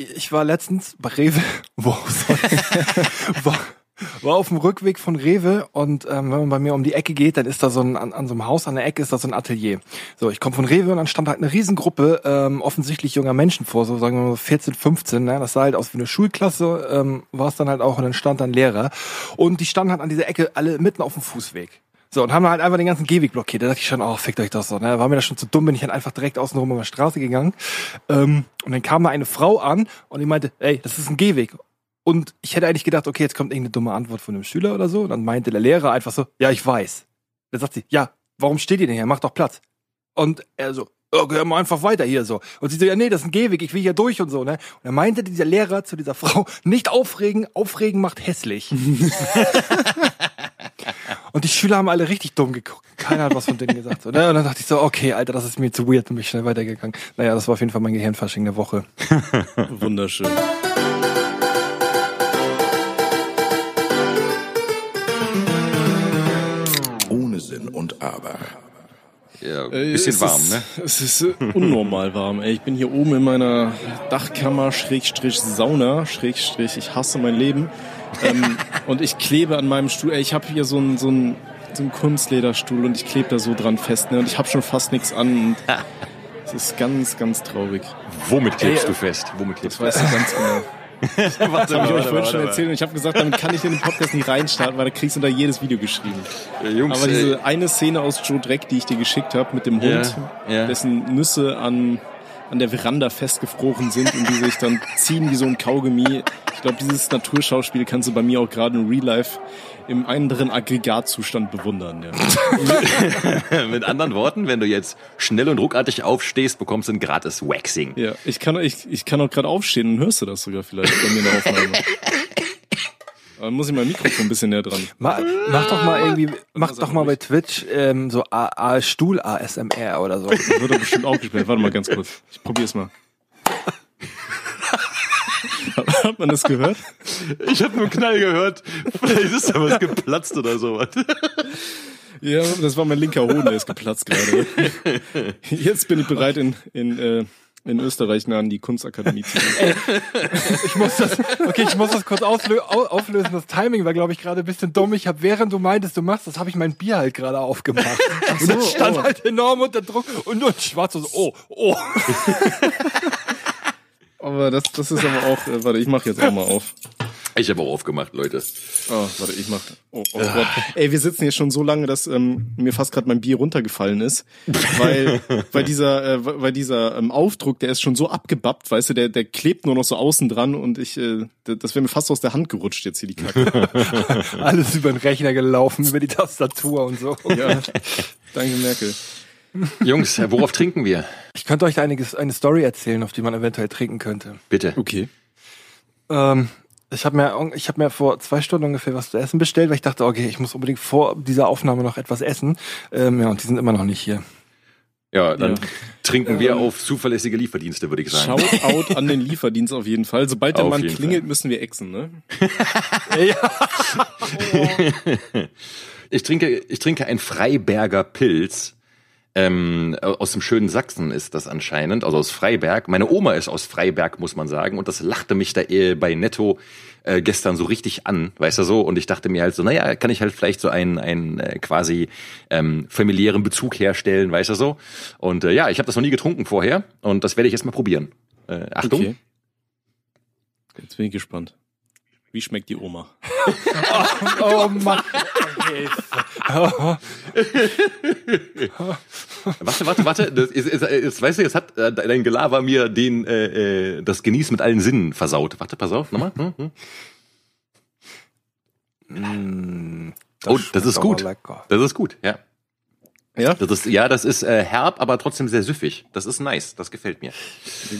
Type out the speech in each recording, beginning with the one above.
Ich war letztens bei Rewe, wo, war, war auf dem Rückweg von Rewe und ähm, wenn man bei mir um die Ecke geht, dann ist da so ein, an, an so einem Haus an der Ecke ist da so ein Atelier. So, ich komme von Rewe und dann stand halt eine Riesengruppe ähm, offensichtlich junger Menschen vor, so sagen wir mal 14, 15, ne? das sah halt aus wie eine Schulklasse, ähm, war es dann halt auch und dann stand dann Lehrer und die standen halt an dieser Ecke alle mitten auf dem Fußweg. So, und haben halt einfach den ganzen Gehweg blockiert. Da dachte ich schon, oh, fickt euch das so. Ne? War mir das schon zu dumm, bin ich halt einfach direkt außen rum über die Straße gegangen. Ähm, und dann kam da eine Frau an und die meinte, ey, das ist ein Gehweg. Und ich hätte eigentlich gedacht, okay, jetzt kommt irgendeine dumme Antwort von einem Schüler oder so. Und dann meinte der Lehrer einfach so, ja, ich weiß. Dann sagt sie, ja, warum steht ihr denn hier? Macht doch Platz. Und er so, oh, geh mal einfach weiter hier so. Und sie so, ja, nee, das ist ein Gehweg, ich will hier durch und so, ne? Und dann meinte dieser Lehrer zu dieser Frau, nicht aufregen, aufregen macht hässlich. und die Schüler haben alle richtig dumm geguckt. Keiner hat was von denen gesagt. So, ne? Und dann dachte ich so, okay, Alter, das ist mir zu weird und bin ich schnell weitergegangen. Naja, das war auf jeden Fall mein Gehirnfasching der Woche. Wunderschön. Ohne Sinn und Aber. Ja, Äh, bisschen es warm, ist, ne? Es ist äh, unnormal warm. Ey, ich bin hier oben in meiner Dachkammer, Schrägstrich Sauna, Schrägstrich, ich hasse mein Leben. Ähm, und ich klebe an meinem Stuhl. Ey, ich habe hier so einen so einen so einen Kunstlederstuhl und ich klebe da so dran fest. Ne? Und ich habe schon fast nichts an. Und es ist ganz, ganz traurig. Womit klebst du fest? Womit klebst Das weißt du ganz genau. Das habe ich euch vorhin schon erzählt und ich habe gesagt, damit kann ich in den Podcast nicht reinstarten, weil da kriegst du unter jedes Video geschrieben. Jungs, Aber ey, diese eine Szene aus Joe Dreck, die ich dir geschickt habe, mit dem Hund, Ja, ja. dessen Nüsse an, an der Veranda festgefroren sind und die sich dann ziehen wie so ein Kaugummi. Ich glaube, dieses Naturschauspiel kannst du bei mir auch gerade in Real Life im anderen Aggregatzustand bewundern. Ja. mit anderen Worten, wenn du jetzt schnell und ruckartig aufstehst, bekommst du ein gratis Waxing. ja ich kann, ich, ich kann auch gerade aufstehen und hörst du das sogar vielleicht bei mir in der Aufnahme. Dann muss ich mein Mikrofon ein bisschen näher dran. Ma, mach doch mal irgendwie, mach doch mal bei Twitch ähm, so A, A Stuhl ASMR oder so. Das wird doch bestimmt auch gespielt. Warte mal ganz kurz. Ich probier's mal. Hat man das gehört? Ich habe nur einen Knall gehört. Vielleicht ist da was geplatzt oder sowas. Ja, das war mein linker Hoden, der ist geplatzt gerade. Jetzt bin ich bereit, in, in, äh, in Österreich nah an die Kunstakademie zu gehen. Ich muss das, okay, ich muss das kurz auflösen. Das Timing war, glaube ich, gerade ein bisschen dumm. Ich habe, während du meintest, du machst das, habe ich mein Bier halt gerade aufgemacht. und das stand oh. halt enorm unter Druck und nur ein schwarzes Oh, oh. Aber das, das ist aber auch, äh, warte, ich mache jetzt auch mal auf. Ich habe auch aufgemacht, Leute. Oh, warte, ich mach. Oh, oh Gott. Ey, wir sitzen hier schon so lange, dass ähm, mir fast gerade mein Bier runtergefallen ist, weil weil dieser äh, weil dieser ähm, Aufdruck, der ist schon so abgebappt, weißt du, der der klebt nur noch so außen dran und ich äh, das wäre mir fast aus der Hand gerutscht jetzt hier die Kacke. Alles über den Rechner gelaufen, über die Tastatur und so. ja. Danke Merkel. Jungs, worauf trinken wir? Ich könnte euch einiges, eine Story erzählen, auf die man eventuell trinken könnte. Bitte. Okay. Ähm, ich habe mir, ich habe mir vor zwei Stunden ungefähr was zu essen bestellt, weil ich dachte, okay, ich muss unbedingt vor dieser Aufnahme noch etwas essen. Ähm, ja, und die sind immer noch nicht hier. Ja, dann Ja. trinken wir auf zuverlässige Lieferdienste, würde ich sagen. Shoutout an den Lieferdienst auf jeden Fall. Sobald der Auf Mann klingelt, müssen wir exen, ne? Ich trinke, ich trinke ein Freiberger Pilz. Ähm, aus dem schönen Sachsen ist das anscheinend, also aus Freiberg. Meine Oma ist aus Freiberg, muss man sagen, und das lachte mich da eh bei Netto äh, gestern so richtig an, weißt du so. Und ich dachte mir halt so, naja, kann ich halt vielleicht so einen, einen äh, quasi ähm, familiären Bezug herstellen, weißt du so. Und äh, ja, ich habe das noch nie getrunken vorher und das werde ich jetzt mal probieren. Äh, Achtung. Okay. Jetzt bin ich gespannt. Wie schmeckt die Oma? Oh Mann. Warte, warte, warte. Das ist, ist, ist, weißt du, jetzt hat äh, dein Gelaber mir den äh, äh, das Genießen mit allen Sinnen versaut. Warte, pass auf, nochmal. Hm, hm. oh, das ist gut. lecker. Das ist gut, ja. Ja? Das ist, ja, das ist äh, herb, aber trotzdem sehr süffig. Das ist nice. Das gefällt mir.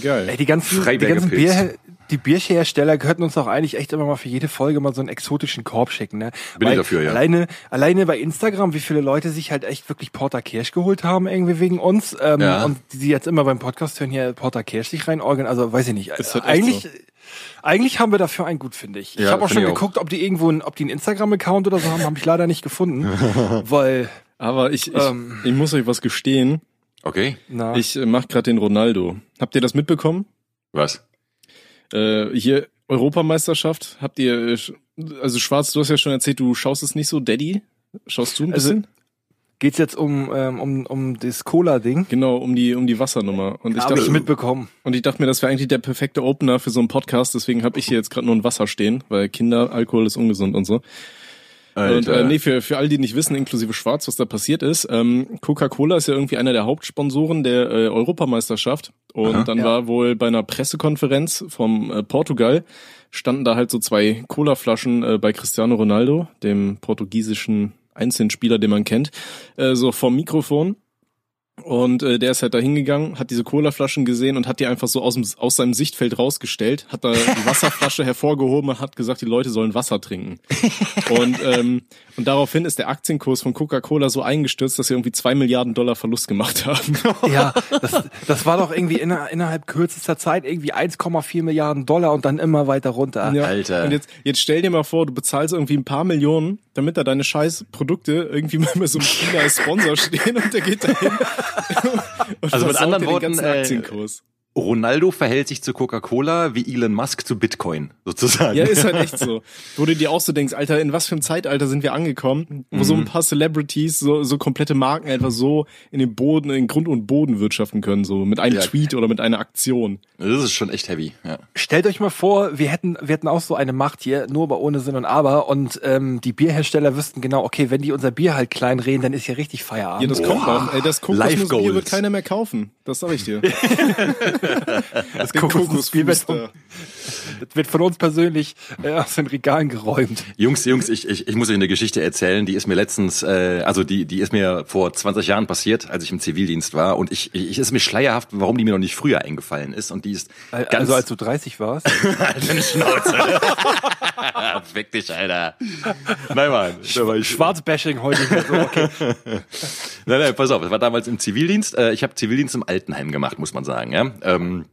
Geil. Ey, die ganzen, die ganzen. Bier, die Bierhersteller könnten uns auch eigentlich echt immer mal für jede Folge mal so einen exotischen Korb schicken, ne? Bin ich dafür, ja. Alleine, alleine bei Instagram, wie viele Leute sich halt echt wirklich Porter Kirsch geholt haben, irgendwie wegen uns, ähm, Ja. und die jetzt immer beim Podcast hören, hier Porter Kirsch sich reinorgeln, also weiß ich nicht. Ist halt eigentlich, so. eigentlich haben wir dafür einen gut, finde ich. ich Ja, habe auch schon ich auch. geguckt, ob die irgendwo, ein, ob die einen Instagram-Account oder so haben, habe ich leider nicht gefunden, weil, Aber ich, ich, Ähm. ich muss euch was gestehen. Okay. na, Ich äh, mach gerade den Ronaldo. Habt ihr das mitbekommen? Was? Äh, hier Europameisterschaft, habt ihr, äh, also Schwarz, du hast ja schon erzählt, du schaust es nicht so, Daddy? Schaust du ein Also, bisschen? Geht's jetzt um, ähm, um, um das Cola-Ding? genau, um die, um die Wassernummer. Und ich Habe dachte, ich mitbekommen. und ich dachte mir, das wäre eigentlich der perfekte Opener für so einen Podcast, deswegen habe ich hier jetzt gerade nur ein Wasser stehen, weil Kinder, Alkohol ist ungesund und so. Und äh, nee, für, für all die nicht wissen, inklusive Schwarz, was da passiert ist, ähm, Coca-Cola ist ja irgendwie einer der Hauptsponsoren der äh, Europameisterschaft. Und dann Ja. war wohl bei einer Pressekonferenz vom äh, Portugal, standen da halt so zwei Cola-Flaschen äh, bei Cristiano Ronaldo, dem portugiesischen Einzelspieler, den man kennt, äh, so vom Mikrofon. Und äh, der ist halt da hingegangen, hat diese Colaflaschen gesehen und hat die einfach so aus, dem, aus seinem Sichtfeld rausgestellt, hat da die Wasserflasche hervorgehoben und hat gesagt, die Leute sollen Wasser trinken. Und, ähm, und daraufhin ist der Aktienkurs von Coca-Cola so eingestürzt, dass sie irgendwie zwei Milliarden Dollar Verlust gemacht haben. Ja, das, das war doch irgendwie inner, innerhalb kürzester Zeit irgendwie 1,4 Milliarden Dollar und dann immer weiter runter. Ja. Alter. Und jetzt, jetzt stell dir mal vor, du bezahlst irgendwie ein paar Millionen, damit da deine scheiß Produkte irgendwie mal mit so einem China als Sponsor stehen und der geht dahin. Also mit anderen Worten, äh, Aktienkurs. Ronaldo verhält sich zu Coca-Cola wie Elon Musk zu Bitcoin, sozusagen. Ja, ist halt echt so. Wo du dir auch so denkst, Alter, in was für einem Zeitalter sind wir angekommen, wo so ein paar Celebrities so, so komplette Marken einfach so in den Boden, in Grund und Boden wirtschaften können, so mit einem Ja. Tweet oder mit einer Aktion. Das ist schon echt heavy. Ja. Stellt euch mal vor, wir hätten, wir hätten auch so eine Macht hier, nur aber ohne Sinn und Aber. Und ähm, die Bierhersteller wüssten genau, okay, wenn die unser Bier halt klein reden, dann ist hier richtig Ja, Feierabend. das kommt noch. Ey, das Life Kokosnussbier wird Goals. keiner mehr kaufen. Das sag ich dir. das Kokosfuster. Das wird von uns persönlich äh, aus den Regalen geräumt. Jungs, Jungs, ich, ich, ich muss euch eine Geschichte erzählen, die ist mir letztens, äh, also die, die ist mir vor 20 Jahren passiert, als ich im Zivildienst war. Und ich, ich ist mir schleierhaft, warum die mir noch nicht früher eingefallen ist. Und die ist ganz Also als du 30 warst. Alter, Schnauze. Fick dich, Alter. Nein, Mann. Ich Schwarzbashing heute so, okay. Nein, nein, pass auf, das war damals im Zivildienst. Äh, Ich habe Zivildienst im Altenheim gemacht, muss man sagen. Ja? Ähm,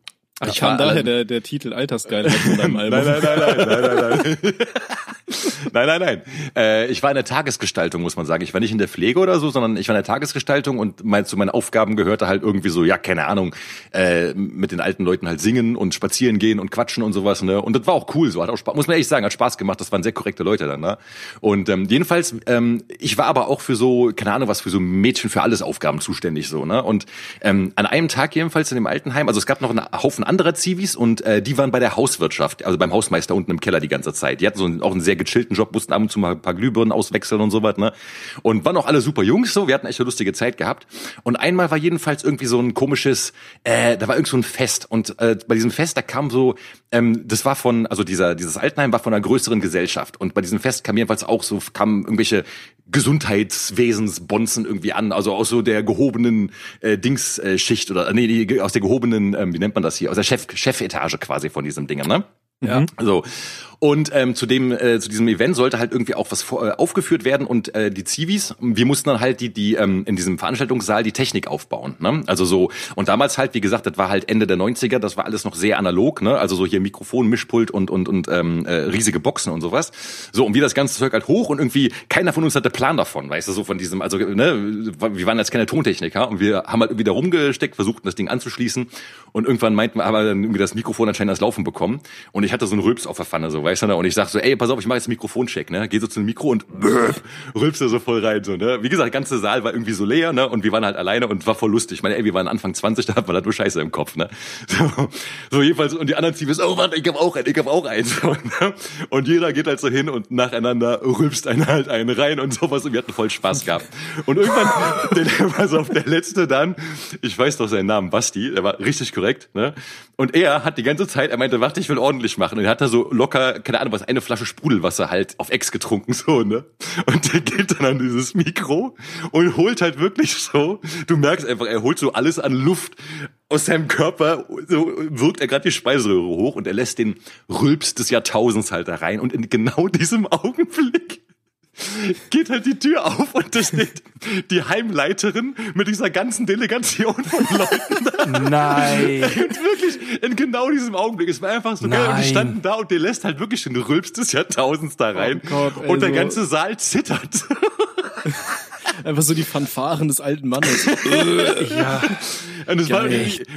Ich war kam daher der, der Titel Altersgeilheit von deinem Album. Nein, nein, nein, nein, nein, nein, nein. nein, nein, nein. Äh, ich war in der Tagesgestaltung, muss man sagen. Ich war nicht in der Pflege oder so, sondern ich war in der Tagesgestaltung und mein, zu meinen Aufgaben gehörte halt irgendwie so, ja, keine Ahnung, äh, mit den alten Leuten halt singen und spazieren gehen und quatschen und sowas. Ne? Und das war auch cool, so hat auch Spaß, muss man ehrlich sagen, hat Spaß gemacht. Das waren sehr korrekte Leute dann. Ne? Und ähm, jedenfalls, ähm, ich war aber auch für so, keine Ahnung, was für so Mädchen für alles Aufgaben zuständig so. Ne? Und ähm, an einem Tag jedenfalls in dem Altenheim, also es gab noch einen Haufen anderer Zivis und äh, die waren bei der Hauswirtschaft, also beim Hausmeister unten im Keller die ganze Zeit. Die hatten so einen, auch einen sehr gechillten Job, mussten ab und zu mal ein paar Glühbirnen auswechseln und so was, ne? Und waren auch alle super Jungs so, wir hatten echt eine lustige Zeit gehabt. Und einmal war jedenfalls irgendwie so ein komisches, äh, da war irgend so ein Fest und äh, bei diesem Fest, da kam so, ähm, das war von, also dieser, dieses Altenheim war von einer größeren Gesellschaft und bei diesem Fest kam jedenfalls auch so, kamen irgendwelche Gesundheitswesensbonzen irgendwie an, also aus so der gehobenen äh, Dingsschicht oder nee, die, aus der gehobenen, ähm, wie nennt man das hier, aus der Chef, Chefetage quasi von diesem Ding, ne? Ja. So. Und ähm, zu dem äh, zu diesem Event sollte halt irgendwie auch was vor, äh, aufgeführt werden und äh, die Zivis, wir mussten dann halt die die ähm, in diesem Veranstaltungssaal die Technik aufbauen, ne? Also so und damals halt, wie gesagt, das war halt Ende der 90er, das war alles noch sehr analog, ne? Also so hier Mikrofon, Mischpult und und und ähm, äh, riesige Boxen und sowas. So und wir das ganze Zeug halt hoch und irgendwie keiner von uns hatte Plan davon, weißt du, so von diesem also ne, wir waren jetzt keine Tontechniker und wir haben halt irgendwie da rumgesteckt, versuchten das Ding anzuschließen und irgendwann meinten wir, haben wir dann irgendwie das Mikrofon anscheinend ans Laufen bekommen und ich hatte so einen Rülps auf der Pfanne, so, weißt du, ne? und ich sag so, ey, pass auf, ich mache jetzt einen Mikrofoncheck, ne, geh so zu einem Mikro und böp, rülpst da so voll rein, so, ne, wie gesagt, der ganze Saal war irgendwie so leer, ne, und wir waren halt alleine und war voll lustig, ich meine, ey, wir waren Anfang 20, da hat man halt nur Scheiße im Kopf, ne, so, so jedenfalls, und die anderen Teams, oh, warte, ich hab auch einen, ich hab auch einen, so, ne? und jeder geht halt so hin und nacheinander rülpst einen halt einen rein und sowas und wir hatten voll Spaß gehabt. Und irgendwann, der, pass auf, der letzte dann, ich weiß doch seinen Namen, Basti, der war richtig korrekt, ne? Und er hat die ganze Zeit, er meinte, warte, ich will ordentlich machen. Und er hat da so locker, keine Ahnung was, eine Flasche Sprudelwasser halt auf Ex getrunken, so, ne? Und der geht dann an dieses Mikro und holt halt wirklich so, du merkst einfach, er holt so alles an Luft aus seinem Körper, so wirkt er gerade die Speiseröhre hoch und er lässt den Rülps des Jahrtausends halt da rein. Und in genau diesem Augenblick geht halt die Tür auf und da steht die Heimleiterin mit dieser ganzen Delegation von Leuten. Nein. Und wirklich, in genau diesem Augenblick. Es war einfach so geil. Und die standen da und der lässt halt wirklich den Rülps des Jahrtausends da rein. Gott, ey, und der so- ganze Saal zittert. Einfach so die Fanfaren des alten Mannes. Ja. Und, das war,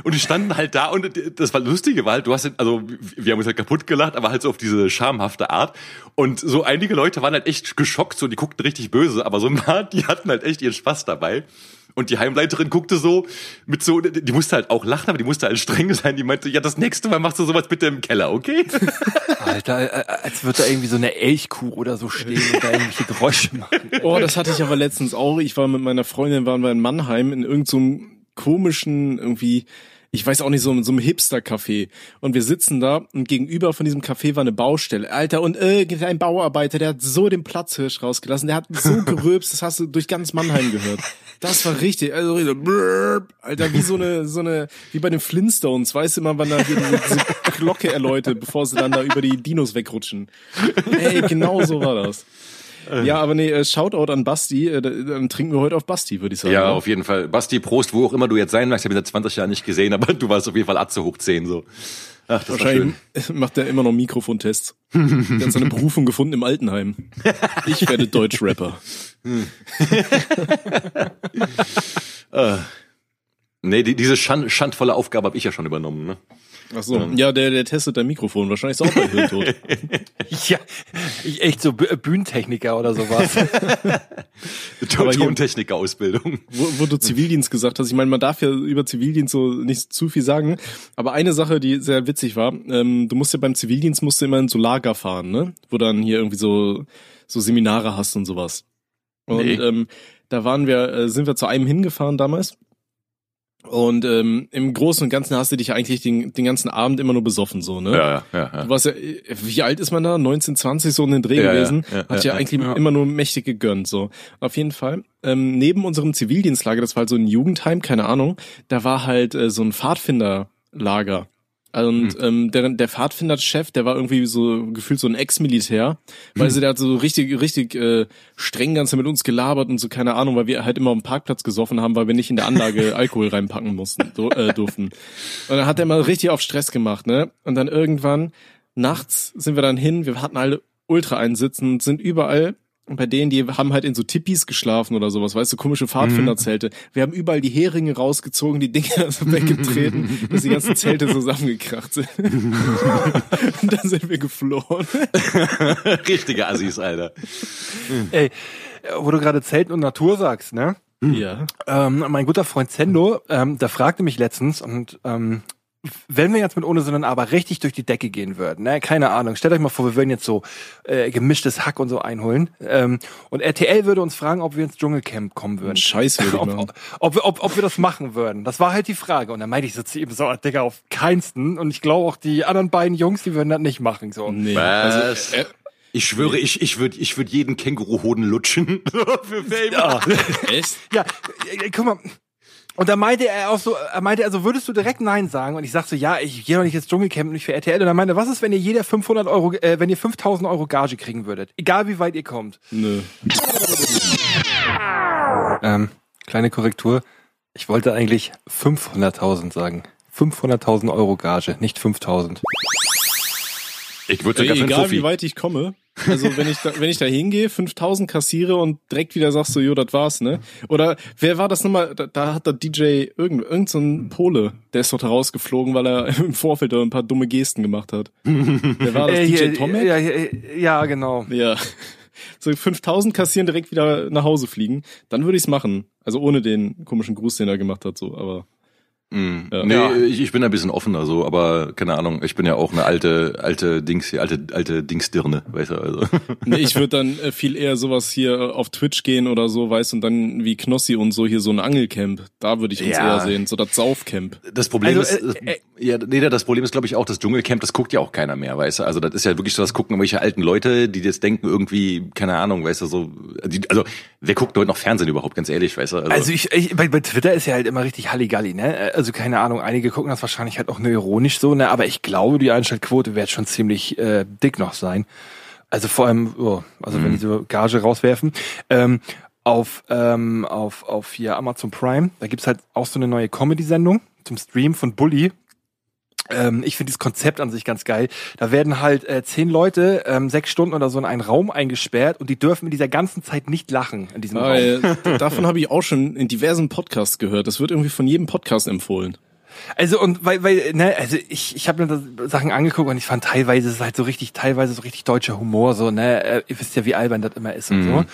und die standen halt da und das war lustige, weil du hast, also wir haben uns halt kaputt gelacht, aber halt so auf diese schamhafte Art. Und so einige Leute waren halt echt geschockt, so die guckten richtig böse, aber so ein paar, die hatten halt echt ihren Spaß dabei. Und die Heimleiterin guckte so mit so, die musste halt auch lachen, aber die musste halt streng sein. Die meinte, ja, das nächste Mal machst du sowas bitte im Keller, okay? Alter, äh, als würde da irgendwie so eine Elchkuh oder so stehen und da irgendwelche Geräusche machen. Oh, das hatte ich aber letztens auch. Ich war mit meiner Freundin, waren wir in Mannheim in irgendeinem so komischen, irgendwie, ich weiß auch nicht, so, so einem Hipster-Café. Und wir sitzen da und gegenüber von diesem Café war eine Baustelle. Alter, und irgendein Bauarbeiter, der hat so den Platzhirsch rausgelassen, der hat so gerülpst, das hast du durch ganz Mannheim gehört. Das war richtig, also Alter, wie so eine, so eine, wie bei den Flintstones, weißt du immer, wann da hier diese, diese Glocke erläutet, bevor sie dann da über die Dinos wegrutschen. Ey, genau so war das. Ja, aber nee, äh, Shoutout an Basti. Äh, da- Dann trinken wir heute auf Basti, würde ich sagen. Ja, oder? auf jeden Fall. Basti, Prost, wo auch immer du jetzt sein magst. Ich habe ihn seit 20 Jahren nicht gesehen, aber du warst auf jeden Fall Atze hoch 10, so. Ach, das war schön. Wahrscheinlich macht er immer noch Mikrofontests. Der hat seine Berufung gefunden im Altenheim. Ich werde Deutschrapper. Nee, die, diese schand, schandvolle Aufgabe habe ich ja schon übernommen, ne? Ach so. Ja, der, der testet dein Mikrofon. Wahrscheinlich ist auch bei Hirntod. Ja, ich echt so Bü- Bühnentechniker oder sowas. Tontechniker-Ausbildung. wo, wo du Zivildienst gesagt hast. Ich meine, man darf ja über Zivildienst so nicht zu viel sagen. Aber eine Sache, die sehr witzig war, ähm, du musst ja beim Zivildienst musst du immer in so Lager fahren, ne? Wo dann hier irgendwie so, so Seminare hast und sowas. Und Nee. ähm, da waren wir, äh, sind wir zu einem hingefahren damals. Und ähm, im Großen und Ganzen hast du dich eigentlich den, den ganzen Abend immer nur besoffen, so, ne? Ja, ja, ja. Du warst ja, wie alt ist man da? 19, 20, so in den Dreh Ja, ja, gewesen. ja, Hat ja, ja, eigentlich ja. immer nur mächtig gegönnt, so. Auf jeden Fall. Ähm, neben unserem Zivildienstlager, das war halt so ein Jugendheim, keine Ahnung, da war halt äh, so ein Pfadfinderlager. Und Hm. ähm, der, der Pfadfinderchef, der war irgendwie so gefühlt so ein Ex-Militär, weil Hm. sie der hat so richtig, richtig äh, streng ganz mit uns gelabert und so, keine Ahnung, weil wir halt immer am Parkplatz gesoffen haben, weil wir nicht in der Anlage Alkohol reinpacken mussten, du, äh, durften. Und dann hat er mal richtig auf Stress gemacht, ne? Und dann irgendwann nachts sind wir dann hin, wir hatten alle ultra einsitzen und sind überall und bei denen, die haben halt in so Tippis geschlafen oder sowas, weißt du, komische Pfadfinderzelte. Wir haben überall die Heringe rausgezogen, die Dinger so weggetreten, dass die ganzen Zelte zusammengekracht sind. und dann sind wir geflohen. Richtige Assis, Alter. Ey, wo du gerade Zelten und Natur sagst, ne? Ja. Ähm, mein guter Freund Zendo, ähm, der fragte mich letztens und ähm, wenn wir jetzt mit ohne Sondern aber richtig durch die Decke gehen würden, ne, keine Ahnung, stellt euch mal vor, wir würden jetzt so äh, gemischtes Hack und so einholen ähm, und RTL würde uns fragen, ob wir ins Dschungelcamp kommen würden. Scheiß würde ich ob, ob, ob, wir- ob, ob wir das machen würden. Das war halt die Frage. Und dann meinte ich so zu ihm, so, Digga, auf keinsten. Und ich glaube auch die anderen beiden Jungs, die würden das nicht machen. So. Nee. Was? Also, äh, Ich schwöre, ich, ich würde ich würd jeden Känguruhoden lutschen. Für Fame. Ja. echt? Ja, äh, guck mal. Und da meinte er auch so, er meinte, also würdest du direkt Nein sagen? Und ich sag so, ja, ich gehe doch nicht ins Dschungelcamp, nicht für RTL. Und er meinte, was ist, wenn ihr jeder 500 Euro, äh, wenn ihr 5000 Euro Gage kriegen würdet? Egal wie weit ihr kommt. Nö. Ähm, kleine Korrektur. Ich wollte eigentlich 500.000 sagen. 500.000 Euro Gage, nicht 5.000. Ich würde sogar einen egal wie weit ich komme. Also wenn ich da, wenn ich da hingehe, 5000 kassiere und direkt wieder sagst so, jo, das war's, ne? Oder wer war das nochmal? Da, da hat der DJ irgend, irgend so ein Pole, der ist da rausgeflogen, weil er im Vorfeld da ein paar dumme Gesten gemacht hat. Wer war das? Äh, DJ hier, Tomek? Ja, ja, ja, genau. Ja. So 5000 kassieren, direkt wieder nach Hause fliegen. Dann würde ich's machen. Also ohne den komischen Gruß, den er gemacht hat, so, aber. Mm. Ja. Nee, Ja. ich, ich bin ein bisschen offener so, aber keine Ahnung, ich bin ja auch eine alte, alte Dings hier, alte, alte Dingsdirne, weißt du, also. Nee, ich würde dann äh, viel eher sowas hier äh, auf Twitch gehen oder so, weißt und dann wie Knossi und so hier so ein Angelcamp. Da würde ich uns Ja. eher sehen, so das Saufcamp. Das Problem Also, ist, äh, das, äh, ja, nee, das Problem ist, glaube ich, auch das Dschungelcamp, das guckt ja auch keiner mehr, weißt du. Also das ist ja wirklich so, das gucken irgendwelche alten Leute, die jetzt denken irgendwie, keine Ahnung, weißt du, so, die, also wer guckt heute noch Fernsehen überhaupt, ganz ehrlich, weißt du? Also ich, ich bei, bei Twitter ist ja halt immer richtig Halligalli, ne? Also keine Ahnung, einige gucken das wahrscheinlich halt auch nur ironisch so, ne? Aber ich glaube, die Einschaltquote wird schon ziemlich äh, dick noch sein. Also vor allem, oh, also wenn die so Gage rauswerfen. Ähm, auf, ähm, auf, auf hier Amazon Prime, da gibt's halt auch so eine neue Comedy-Sendung zum Stream von Bully. Ähm, ich finde dieses Konzept an sich ganz geil. Da werden halt äh, zehn Leute ähm, sechs Stunden oder so in einen Raum eingesperrt und die dürfen in dieser ganzen Zeit nicht lachen in diesem Raum. Weil, davon habe ich auch schon in diversen Podcasts gehört. Das wird irgendwie von jedem Podcast empfohlen. Also und weil, weil, ne, also ich, ich habe mir das Sachen angeguckt und ich fand teilweise ist es halt so richtig, teilweise so richtig deutscher Humor, so, ne, äh, ihr wisst ja, wie albern das immer ist und so.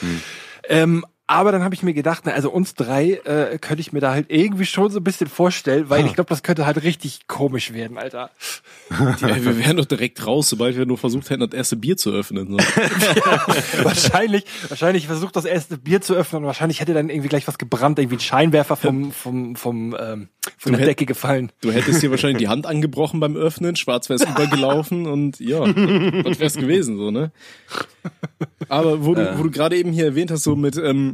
Ähm, aber dann habe ich mir gedacht, ne, also uns drei äh, könnte ich mir da halt irgendwie schon so ein bisschen vorstellen, weil ich glaube, das könnte halt richtig komisch werden, Alter. Ja, wir wären doch direkt raus, sobald wir nur versucht hätten, das erste Bier zu öffnen. So. wahrscheinlich, wahrscheinlich versucht das erste Bier zu öffnen und wahrscheinlich hätte dann irgendwie gleich was gebrannt, irgendwie ein Scheinwerfer vom, vom, vom, ähm, von Du der hätt- Decke gefallen. Du hättest dir wahrscheinlich die Hand angebrochen beim Öffnen, schwarz wär's übergelaufen und ja, das wär's gewesen, so, ne? Aber wo du, wo du gerade eben hier erwähnt hast, so mit, ähm,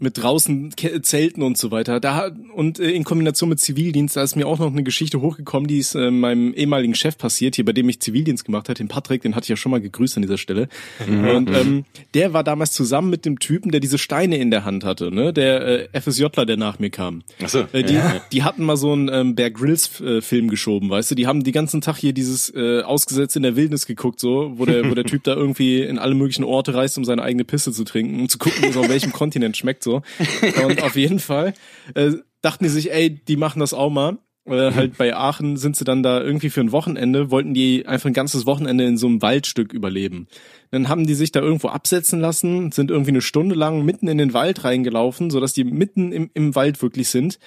mit draußen Zelten und so weiter, da hat- und äh, in Kombination mit Zivildienst, da ist mir auch noch eine Geschichte hochgekommen, die ist äh, meinem ehemaligen Chef passiert, hier bei dem ich Zivildienst gemacht habe, den Patrick, den hatte ich ja schon mal gegrüßt an dieser Stelle. Und ähm, der war damals zusammen mit dem Typen, der diese Steine in der Hand hatte, ne? Der äh, FSJler, der nach mir kam. Ach so. Äh, die, die hatten mal so einen ähm, Bear Grylls äh, Film geschoben, weißt du? Die haben die ganzen Tag hier dieses äh, ausgesetzt in der Wildnis geguckt, so, wo der, wo der Typ da irgendwie in alle möglichen Orte reist, um seine eigene Pisse zu trinken, um zu gucken, wo es auf welchem Kontinent schmeckt, so. Und auf jeden Fall äh, dachten die sich, ey, die machen das auch mal. Äh, halt bei Aachen sind sie dann da irgendwie für ein Wochenende, wollten die einfach ein ganzes Wochenende in so einem Waldstück überleben. Dann haben die sich da irgendwo absetzen lassen, sind irgendwie eine Stunde lang mitten in den Wald reingelaufen, sodass die mitten im, im Wald wirklich sind.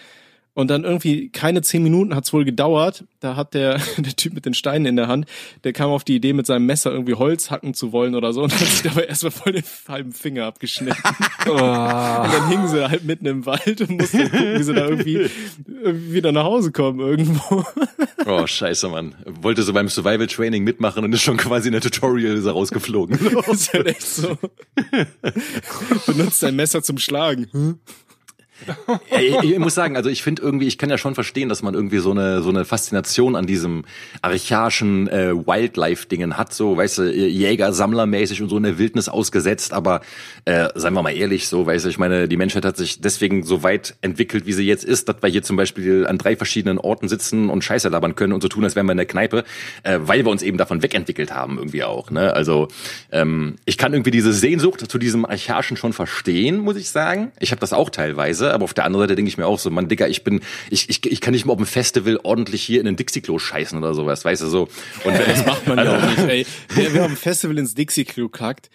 Und dann irgendwie keine zehn Minuten hat's wohl gedauert. Da hat der, der Typ mit den Steinen in der Hand, der kam auf die Idee, mit seinem Messer irgendwie Holz hacken zu wollen oder so und hat sich dabei erstmal voll den halben Finger abgeschnitten. Und dann hingen sie halt mitten im Wald und mussten gucken, wie sie da irgendwie, wieder nach Hause kommen irgendwo. Oh, scheiße, Mann. Wollte so beim Survival Training mitmachen und ist schon quasi in der Tutorial ist er rausgeflogen. Ist halt echt so. Benutzt dein Messer zum Schlagen. Ja, ich, ich muss sagen, also ich finde irgendwie, ich kann ja schon verstehen, dass man irgendwie so eine so eine Faszination an diesem archaischen äh, Wildlife-Dingen hat, so, weißt du, Jäger, Sammlermäßig und so in der Wildnis ausgesetzt, aber äh, seien wir mal ehrlich, so, weißt du, ich meine, die Menschheit hat sich deswegen so weit entwickelt, wie sie jetzt ist, dass wir hier zum Beispiel an drei verschiedenen Orten sitzen und Scheiße labern können und so tun, als wären wir in der Kneipe, äh, weil wir uns eben davon wegentwickelt haben, irgendwie auch, ne? Also ähm, ich kann irgendwie diese Sehnsucht zu diesem Archaischen schon verstehen, muss ich sagen. Ich habe das auch teilweise, aber auf der anderen Seite denke ich mir auch so, Mann, Digga, ich bin, ich, ich, ich kann nicht mal auf dem Festival ordentlich hier in den Dixie-Klo scheißen oder sowas, weißt du, so. Und Das macht man ja auch nicht, ey. Wer, wer am Festival ins Dixie-Klo kackt,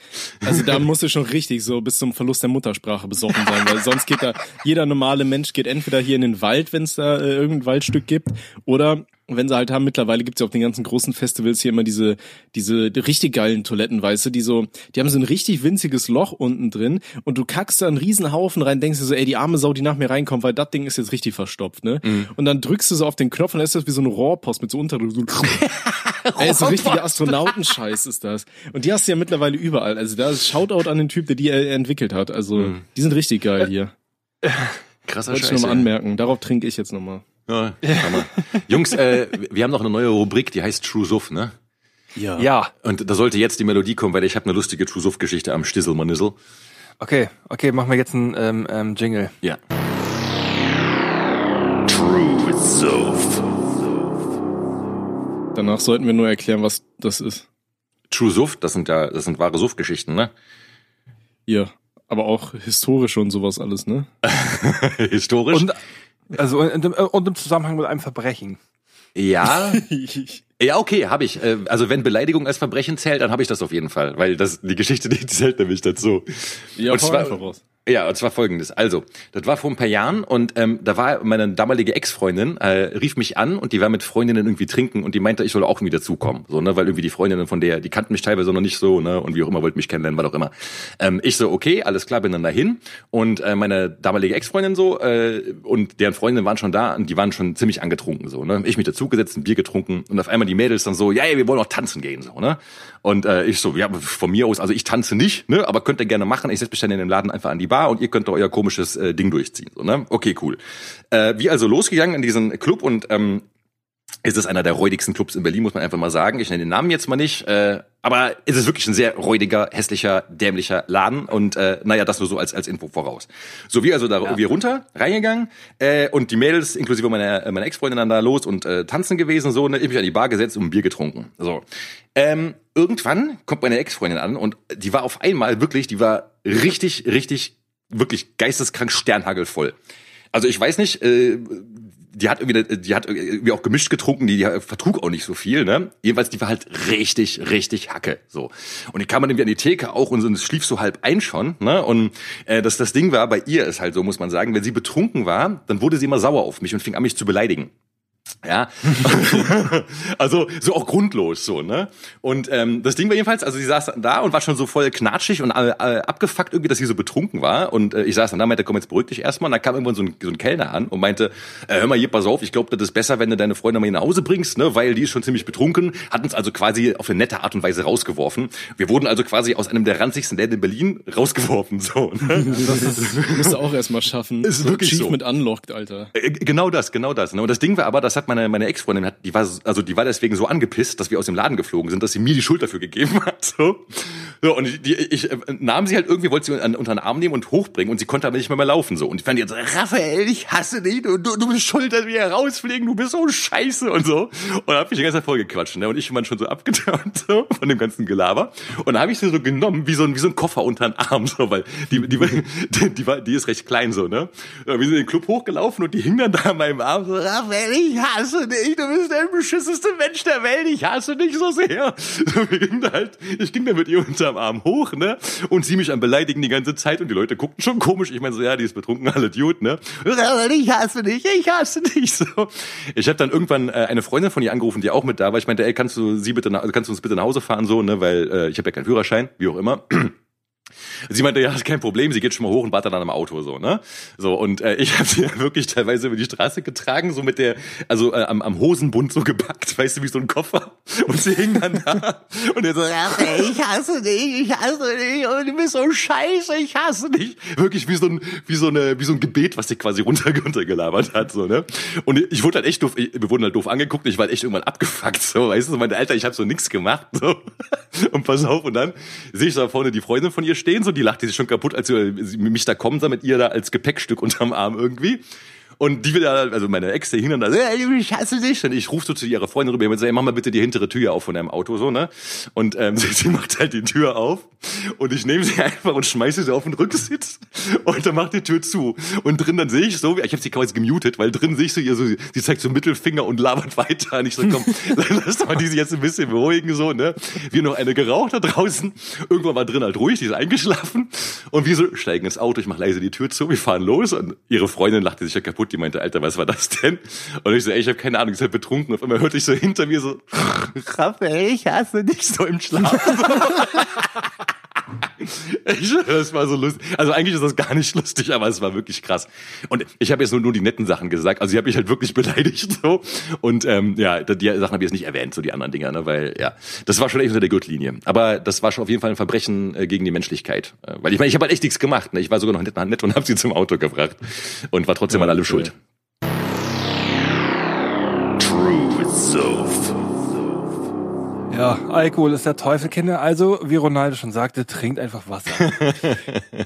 also da musst du schon richtig so bis zum Verlust der Muttersprache besoffen sein, weil sonst geht da, jeder normale Mensch geht entweder hier in den Wald, wenn es da äh, irgendein Waldstück gibt, oder wenn sie halt haben, mittlerweile gibt's ja auf den ganzen großen Festivals hier immer diese, diese richtig geilen Toiletten, weißt du, die so, die haben so ein richtig winziges Loch unten drin und du kackst da einen riesen Haufen rein, denkst du so, ey, die arme Sau, die nach mir reinkommt, weil das Ding ist jetzt richtig verstopft, ne? Und dann drückst du so auf den Knopf und dann ist das wie so eine Rohrpost mit so Unterdruck. So Ey, so richtiger Astronautenscheiß ist das. Und die hast du ja mittlerweile überall. Also da ist Shoutout an den Typ, der die äh, entwickelt hat. Also die sind richtig geil hier. krasser Wollte ich nochmal anmerken. Darauf trinke ich jetzt nochmal. Ja. Jungs, äh, wir haben noch eine neue Rubrik, die heißt True Suff, ne? Ja. Ja, Und da sollte jetzt die Melodie kommen, weil ich habe eine lustige True Suff-Geschichte am Stisselmanissel. okay, okay, machen wir jetzt einen ähm, ähm, Jingle. Ja. True Suff. Danach sollten wir nur erklären, was das ist. True Suff, das sind ja, das sind wahre Suff-Geschichten, ne? Ja. Aber auch historisch und sowas alles, ne? Historisch. Und also und, im- und im Zusammenhang mit einem Verbrechen. ja, ja, okay, habe ich. Äh, Also wenn Beleidigung als Verbrechen zählt, dann habe ich das auf jeden Fall, weil das die Geschichte die zählt nämlich dazu. Ja, Und zwar-. Ja, und zwar folgendes. Also, das war vor ein paar Jahren und ähm, da war meine damalige Ex-Freundin, äh, rief mich an und die war mit Freundinnen irgendwie trinken und die meinte, ich soll auch irgendwie dazukommen. So, ne, weil irgendwie die Freundinnen von der, die kannten mich teilweise noch nicht so, ne, und wie auch immer, wollten mich kennenlernen, war doch immer. Ähm, ich so, okay, alles klar, bin dann dahin. Und äh, meine damalige Ex-Freundin so, äh, und deren Freundinnen waren schon da und die waren schon ziemlich angetrunken, so, ne. Ich mich dazugesetzt, ein Bier getrunken und auf einmal die Mädels dann so, ja, ey, wir wollen auch tanzen gehen, so, ne. Und äh, ich so, ja, von mir aus, also ich tanze nicht, ne, aber könnt ihr gerne machen. Ich setze mich dann in dem Laden einfach an die Bar und ihr könnt doch euer komisches äh, Ding durchziehen. So, ne? Okay, cool. Äh, wir also losgegangen in diesen Club und ähm, es ist einer der räudigsten Clubs in Berlin, muss man einfach mal sagen. Ich nenne den Namen jetzt mal nicht, äh, Aber es ist wirklich ein sehr räudiger, hässlicher, dämlicher Laden und äh, naja, das nur so als als Info voraus. So wir also da ja. wir runter reingegangen äh, und die Mädels inklusive meiner meiner Ex-Freundin dann da los und äh, tanzen gewesen so, ne, ich mich an die Bar gesetzt und ein Bier getrunken. So. Ähm, irgendwann kommt meine Ex-Freundin an und die war auf einmal wirklich, die war richtig richtig wirklich geisteskrank sternhagelvoll. Also ich weiß nicht, äh, die hat irgendwie, die hat irgendwie auch gemischt getrunken, die, die vertrug auch nicht so viel, ne? Jedenfalls, die war halt richtig, richtig Hacke, so. Und die kam dann irgendwie an die Theke auch und, und schlief so halb ein schon, ne? Und äh, das, das Ding war, bei ihr ist halt so, muss man sagen, wenn sie betrunken war, dann wurde sie immer sauer auf mich und fing an, mich zu beleidigen. Ja, also so auch grundlos so, ne? Und ähm, das Ding war jedenfalls, also sie saß da und war schon so voll knatschig und äh, abgefuckt irgendwie, dass sie so betrunken war. Und äh, ich saß dann da, meinte, komm jetzt beruhig dich erstmal. Und dann kam irgendwann so ein, so ein Kellner an und meinte, äh, hör mal hier, pass auf, ich glaube, das ist besser, wenn du deine Freundin mal hier nach Hause bringst, ne? Weil die ist schon ziemlich betrunken, hat uns also quasi auf eine nette Art und Weise rausgeworfen. Wir wurden also quasi aus einem der ranzigsten Läden in Berlin rausgeworfen, so. Ne? Das ist, musst du auch erstmal schaffen. Ist so wirklich Chief so. mit unlocked, Alter. Äh, Genau das, genau das. Ne? Und das Ding war aber, hat meine meine Ex-Freundin die war also die war deswegen so angepisst, dass wir aus dem Laden geflogen sind, dass sie mir die Schuld dafür gegeben hat. So, so und die, ich äh, nahm sie halt irgendwie, wollte sie unter den Arm nehmen und hochbringen und sie konnte aber nicht mehr, mehr laufen so. Und ich fand jetzt, Raphael, ich hasse dich, du, du, du bist schuld, dass wir hier rausfliegen, du bist so scheiße und so. Und hab mich die ganze Zeit voll gequatscht, ne? Und ich war schon so abgeturnt so, von dem ganzen Gelaber. Und dann habe ich sie so genommen, wie so ein, wie so ein Koffer unter den Arm, so, weil die, die, die, die, war, die ist recht klein so, ne? Wir sind in den Club hochgelaufen und die hing dann da an meinem Arm so, Raphael, ich hasse dich, du bist der beschisseste Mensch der Welt, ich hasse dich so sehr. Wir gingen da halt, ich ging da mit ihr unterm Arm hoch, ne? Und sie mich am Beleidigen die ganze Zeit und die Leute guckten schon komisch. Ich meine so, ja, die ist betrunken, alle Dude, ne? Ich hasse dich, ich hasse dich. So. Ich habe dann irgendwann äh, eine Freundin von ihr angerufen, die auch mit da war. Ich meinte, ey, kannst du sie bitte, nach, kannst du uns bitte nach Hause fahren, so, ne? Weil äh, ich habe ja keinen Führerschein, wie auch immer. Sie meinte, ja, kein Problem, sie geht schon mal hoch und wartet dann am Auto so, ne? So und äh, ich habe sie ja wirklich teilweise über die Straße getragen, so mit der also äh, am, am Hosenbund so gepackt, weißt du, wie so ein Koffer und sie hing dann da und er so, ach, ey, ich hasse dich, ich hasse dich und du bist so scheiße, ich hasse dich. Wirklich wie so ein wie so eine wie so ein Gebet, was sie quasi runter runtergelabert hat so, ne? Und ich wurde halt echt doof, ich, wir wurden halt doof angeguckt, ich war halt echt irgendwann abgefuckt so, weißt du, meinte Alter, ich habe so nix gemacht so. Und pass auf und dann sehe ich da vorne die Freundin von ihr stehen, so die lachte sich schon kaputt, als sie mich da kommen sah mit ihr da als Gepäckstück unterm Arm irgendwie. Und die wieder, also meine Ex, der hing dann da, ey, ich hasse dich. Und ich rufe so zu ihrer Freundin rüber und sage, ey, mach mal bitte die hintere Tür auf von deinem Auto, so, ne? Und ähm, sie, sie macht halt die Tür auf und ich nehme sie einfach und schmeiße sie auf den Rücksitz und dann macht die Tür zu. Und drin dann sehe ich so, ich habe sie quasi gemutet, weil drin sehe ich so, ihr so, sie zeigt so Mittelfinger und labert weiter. Und ich so, komm, lass doch mal die sich jetzt ein bisschen beruhigen, so, ne? Wir noch eine geraucht da draußen. Irgendwann war drin halt ruhig, die ist eingeschlafen. Und wir so steigen ins Auto, ich mache leise die Tür zu, wir fahren los und ihre Freundin lachte sich ja kaputt, die meinte, Alter, was war das denn? Und ich so, ey, ich habe keine Ahnung, ich bin betrunken. Auf einmal hörte ich so hinter mir so, Raphael, ich hasse dich so im Schlaf. Das war so lustig. Also eigentlich ist das gar nicht lustig, aber es war wirklich krass. Und ich habe jetzt nur, nur die netten Sachen gesagt. Also ich habe mich halt wirklich beleidigt so. Und ähm, ja, die Sachen habe ich jetzt nicht erwähnt, so die anderen Dinger, ne? weil ja, das war schon echt unter der Gürtellinie. Aber das war schon auf jeden Fall ein Verbrechen äh, gegen die Menschlichkeit. Äh, weil ich meine, ich habe halt echt nichts gemacht. Ne? Ich war sogar noch nett, nett und habe sie zum Auto gebracht und war trotzdem an allem schuld. Truth Sof. Ja, Alkohol ist der Teufel, Kinder. Also, wie Ronaldo schon sagte, trinkt einfach Wasser.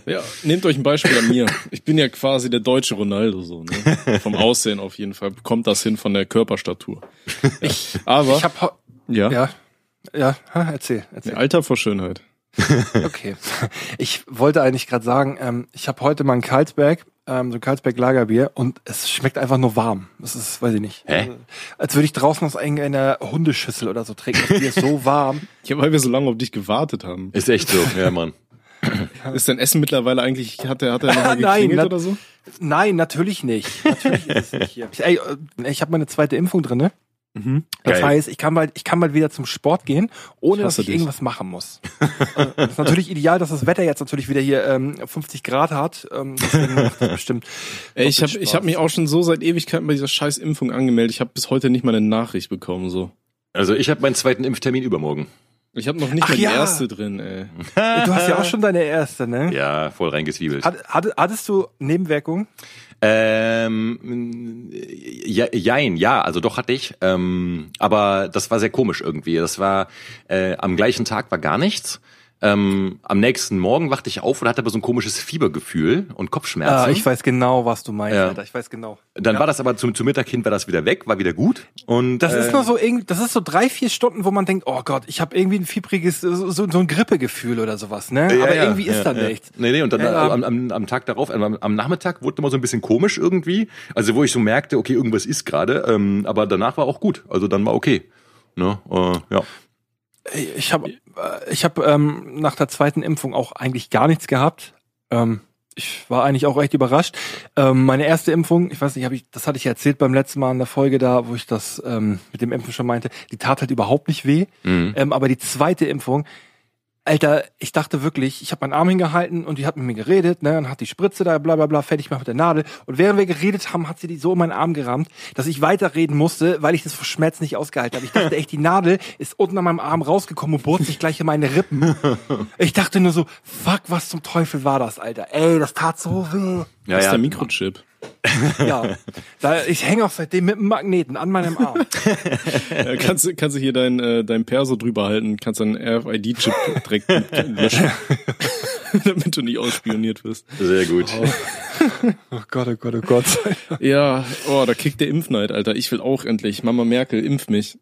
Ja, nehmt euch ein Beispiel an mir. Ich bin ja quasi der deutsche Ronaldo so, ne? Vom Aussehen auf jeden Fall. Kommt das hin von der Körperstatur. Ich, Aber ich hab, ho- ja, ja, ja, ha, erzähl, erzähl. Alter vor Schönheit. Okay. Ich wollte eigentlich gerade sagen, ähm, ich habe heute mal ein Karlsberg, ähm, so ein Karlsberg Lagerbier und es schmeckt einfach nur warm. Das ist, weiß ich nicht. Hä? Also, als würde ich draußen aus irgendeiner Hundeschüssel oder so trinken. Das Bier ist so warm. Ja, weil wir so lange auf dich gewartet haben. Ist echt so, ja, Mann. Ist dein Essen mittlerweile eigentlich, hat er, hat er nochmal Nein, geklingelt na- oder so? Nein, natürlich nicht. Natürlich ist es nicht hier. Ich, ey, äh, ich habe meine zweite Impfung drinne. Das Geil. heißt, ich kann bald, ich kann bald wieder zum Sport gehen, ohne Ich dass ich dich. irgendwas machen muss. Äh, das ist natürlich ideal, dass das Wetter jetzt natürlich wieder hier ähm, 50 Grad hat. Ähm, deswegen macht das bestimmt. Ey, ich habe ich hab Spaß. mich auch schon so seit Ewigkeiten bei dieser scheiß Impfung angemeldet. Ich habe bis heute nicht mal eine Nachricht bekommen. so. Also ich habe meinen zweiten Impftermin übermorgen. Ich habe noch nicht Ach mal die ja. erste drin, ey. Du hast ja auch schon deine erste, ne? Ja, voll reingeswiebelt. Hat, hat, hattest du Nebenwirkungen? Ähm, ja, jein, ja, also doch hatte ich. Ähm, aber das war sehr komisch irgendwie. Das war äh, am gleichen Tag war gar nichts. Ähm, am nächsten Morgen wachte ich auf und hatte aber so ein komisches Fiebergefühl und Kopfschmerzen. Ah, ich weiß genau, was du meinst, Ja. Alter. Ich weiß genau. Dann war das aber zum, zum Mittag hin war das wieder weg, war wieder gut. Und Das äh, ist nur so irgendwie, das ist so drei, vier Stunden, wo man denkt, oh Gott, ich habe irgendwie ein fiebriges, so, so so ein Grippegefühl oder sowas, ne? Ja, Aber ja, irgendwie ist ja, da ja. nichts. Nee, nee, und dann Ja, äh, am, am, am Tag darauf, am, am Nachmittag wurde immer so ein bisschen komisch irgendwie. Also wo ich so merkte, okay, irgendwas ist gerade, ähm, aber danach war auch gut. Also dann war okay. Ne? Äh, ja. Ich habe ich hab, ähm, nach der zweiten Impfung auch eigentlich gar nichts gehabt. Ähm, ich war eigentlich auch echt überrascht. Ähm, meine erste Impfung, ich weiß nicht, hab ich, das hatte ich erzählt beim letzten Mal in der Folge da, wo ich das ähm, mit dem Impfen schon meinte, die tat halt überhaupt nicht weh. Mhm. Ähm, aber die zweite Impfung, Alter, ich dachte wirklich, ich habe meinen Arm hingehalten und die hat mit mir geredet, ne, und hat die Spritze da, bla bla bla, fertig gemacht mit der Nadel. Und während wir geredet haben, hat sie die so in meinen Arm gerammt, dass ich weiterreden musste, weil ich das vor Schmerz nicht ausgehalten habe. Ich dachte echt, die Nadel ist unten an meinem Arm rausgekommen und bohrt sich gleich in meine Rippen. Ich dachte nur so, fuck, was zum Teufel war das, Alter? Ey, das tat so weh. Ja, Das ist ja. der Mikrochip. Ja, da, ich hänge auch seitdem mit einem Magneten an meinem Arm. Äh, kannst, du- kannst du hier dein, äh, dein Perso drüber halten, kannst deinen RFID-Chip direkt löschen. Damit du nicht ausspioniert wirst. Sehr gut. Oh Gott, oh Gott, oh Gott. Ja, oh, da kickt der Impfneid, Alter. Ich will auch endlich. Mama Merkel, impf mich.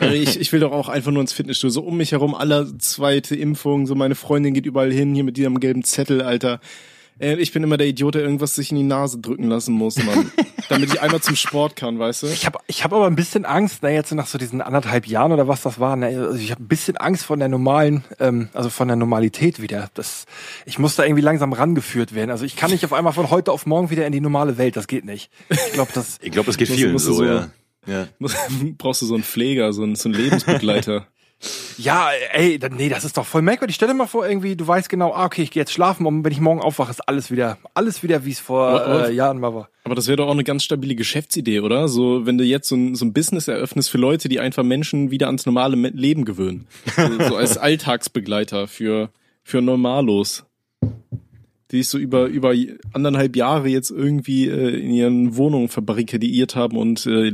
Äh, ich, ich will doch auch einfach nur ins Fitnessstudio. So um mich herum aller zweite Impfung. So meine Freundin geht überall hin, hier mit diesem gelben Zettel, Alter. Äh, Ich bin immer der Idiot, der irgendwas sich in die Nase drücken lassen muss, Mann. Damit ich einmal zum Sport kann, weißt du? Ich habe ich hab aber ein bisschen Angst, na jetzt nach so diesen anderthalb Jahren oder was das war, ne, also ich habe ein bisschen Angst von der normalen, ähm, also von der Normalität wieder. Das, ich muss da irgendwie langsam rangeführt werden. Also ich kann nicht auf einmal von heute auf morgen wieder in die normale Welt. Das geht nicht. Ich glaube, das. Ich glaube, es geht Musst- vielen musst so, so- ja. ja. Brauchst du so einen Pfleger, so einen, so einen Lebensbegleiter. Ja, ey, nee, das ist doch voll merkwürdig. Stell dir mal vor, irgendwie, du weißt genau, ah, okay, ich gehe jetzt schlafen und wenn ich morgen aufwache, ist alles wieder, alles wieder, wie es vor Aber- aber- äh, Jahren mal war. Aber das wäre doch auch eine ganz stabile Geschäftsidee, oder? So, wenn du jetzt so ein, so ein Business eröffnest für Leute, die einfach Menschen wieder ans normale Leben gewöhnen. So, so als Alltagsbegleiter für, für Normalos. Die sich so über, über anderthalb Jahre jetzt irgendwie äh, in ihren Wohnungen verbarrikadiert haben und äh,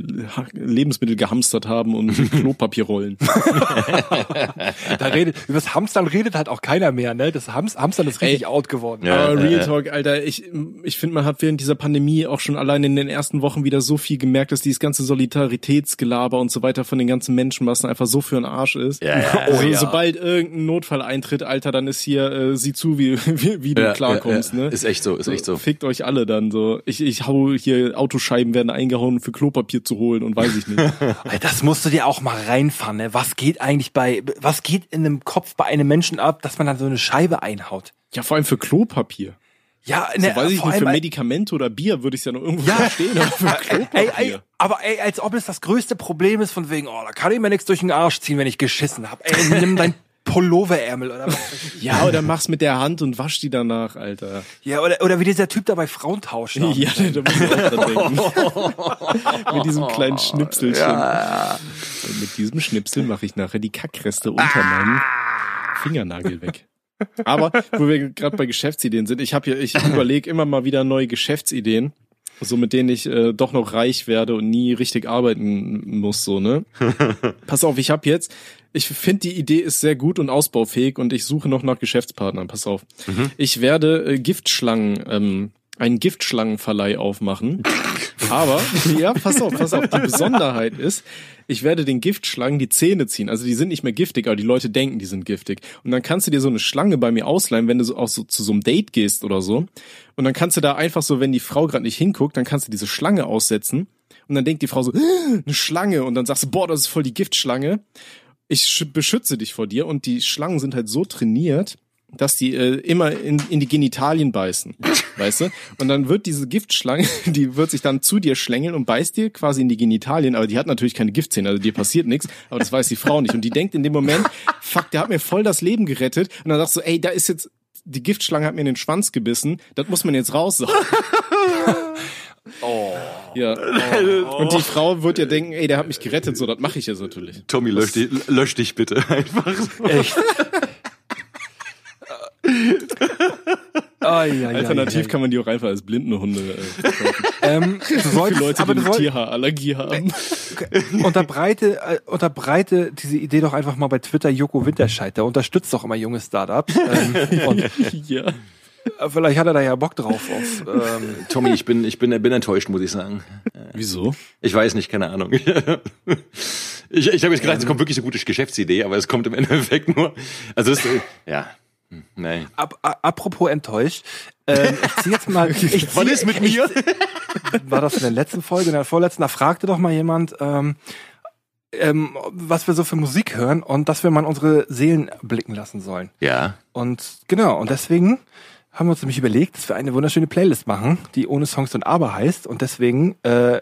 Lebensmittel gehamstert haben und Klopapierrollen. Da redet, über das Hamstern redet halt auch keiner mehr, ne? Das Hams, Hamstern ist richtig Ey. out geworden. Ja. Aber Real Talk, Alter, ich, ich finde, man hat während dieser Pandemie auch schon allein in den ersten Wochen wieder so viel gemerkt, dass dieses ganze Solidaritätsgelaber und so weiter von den ganzen Menschenmassen einfach so für den Arsch ist. Ja, ja, also, oh ja. sobald irgendein Notfall eintritt, Alter, dann ist hier, äh, sieh zu, wie, wie, wie du Ja, klarkommst, ja, ja. ne? Ist echt so, ist echt so. Fickt euch alle dann so. Ich, ich hau hier, Autoscheiben werden eingehauen für Klopapier zu holen und weiß ich nicht. Das musst du dir auch mal reinfahren, ne? Was geht eigentlich bei, was geht in einem Kopf bei einem Menschen ab, dass man dann so eine Scheibe einhaut? ja, vor allem für Klopapier. Ja, So, ne, weiß ich vor nicht, für Medikamente oder Bier würde ich ja noch irgendwo Ja. verstehen, aber für Klopapier. ey, ey, aber ey, als ob es das größte Problem ist von wegen, oh, da kann ich mir nichts durch den Arsch ziehen, wenn ich geschissen hab. Ey, nimm dein Pulloverärmel oder was. Ja, oder mach's mit der Hand und wasch die danach, Alter. Ja, oder, oder wie dieser Typ da bei Frauentausch. ne? Ja, da muss ich auch dran denken. mit diesem kleinen Schnipselchen. Und mit diesem Schnipsel mache ich nachher die Kackreste unter meinem Fingernagel weg. Aber wo wir gerade bei Geschäftsideen sind, ich habe hier, ich überlege immer mal wieder neue Geschäftsideen, so mit denen ich äh, doch noch reich werde und nie richtig arbeiten muss, so ne. Pass auf, ich habe jetzt, ich finde die Idee ist sehr gut und ausbaufähig und ich suche noch nach Geschäftspartnern. Pass auf, ich werde äh, Giftschlangen, ähm, einen Giftschlangenverleih aufmachen. Aber, ja, pass auf, pass auf. Die Besonderheit ist, ich werde den Giftschlangen die Zähne ziehen. Also die sind nicht mehr giftig, aber die Leute denken, die sind giftig. Und dann kannst du dir so eine Schlange bei mir ausleihen, wenn du so auch so zu so einem Date gehst oder so. Und dann kannst du da einfach so, wenn die Frau gerade nicht hinguckt, dann kannst du diese Schlange aussetzen. Und dann denkt die Frau so, "Ah, eine Schlange. Und dann sagst du, boah, das ist voll die Giftschlange. Ich sch- beschütze dich vor dir. Und die Schlangen sind halt so trainiert, dass die äh, immer in, in die Genitalien beißen, weißt du? Und dann wird diese Giftschlange, die wird sich dann zu dir schlängeln und beißt dir quasi in die Genitalien, aber die hat natürlich keine Giftzähne, also dir passiert nichts, aber das weiß die Frau nicht. Und die denkt in dem Moment, fuck, der hat mir voll das Leben gerettet. Und dann sagst du, ey, da ist jetzt, die Giftschlange hat mir in den Schwanz gebissen, das muss man jetzt raussaugen. Ja. Und die Frau wird ja denken, ey, der hat mich gerettet, so, das mache ich jetzt natürlich. Tommy, lösch dich, lösch dich bitte einfach. Echt. Ai, ai, Alternativ ai. kann man die auch einfach als Blindenhunde äh, verkaufen. Ähm, Für Leute, aber die eine soll, Tierhaarallergie haben. unterbreite, äh, unterbreite diese Idee doch einfach mal bei Twitter Joko Winterscheid. Der unterstützt doch immer junge Startups. Ähm, und ja. Äh, vielleicht hat er da ja Bock drauf. Auf, ähm, Tommy, ich bin, ich bin, bin enttäuscht, muss ich sagen. Wieso? Ich weiß nicht, keine Ahnung. Ich, ich habe jetzt gedacht, es kommt wirklich eine gute Geschäftsidee, aber es kommt im Endeffekt nur. Also es ist, ja, nein. ab, a- apropos enttäuscht. Ähm, ich zieh jetzt mal. Ich Was zieh, ist mit mir? war das in der letzten Folge, in der vorletzten, da fragte doch mal jemand, ähm, ähm, was wir so für Musik hören und dass wir mal unsere Seelen blicken lassen sollen. Ja. Und genau, und deswegen haben wir uns nämlich überlegt, dass wir eine wunderschöne Playlist machen, die ohne Songs und Aber heißt. Und deswegen, äh,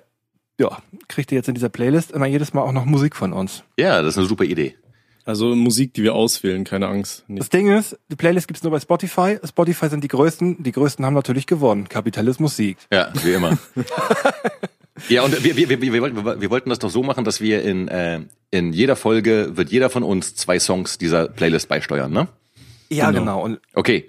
ja, kriegt ihr jetzt in dieser Playlist immer jedes Mal auch noch Musik von uns. Ja, das ist eine super Idee. Also Musik, die wir auswählen, keine Angst. Nicht. Das Ding ist, die Playlist gibt's nur bei Spotify. Spotify sind die größten. Die größten haben natürlich gewonnen. Kapitalismus siegt. Ja, wie immer. ja, und wir, wir, wir, wir, wollten, wir wollten das doch so machen, dass wir in, äh, in jeder Folge wird jeder von uns zwei Songs dieser Playlist beisteuern, ne? Ja, Genau. genau. Und Okay.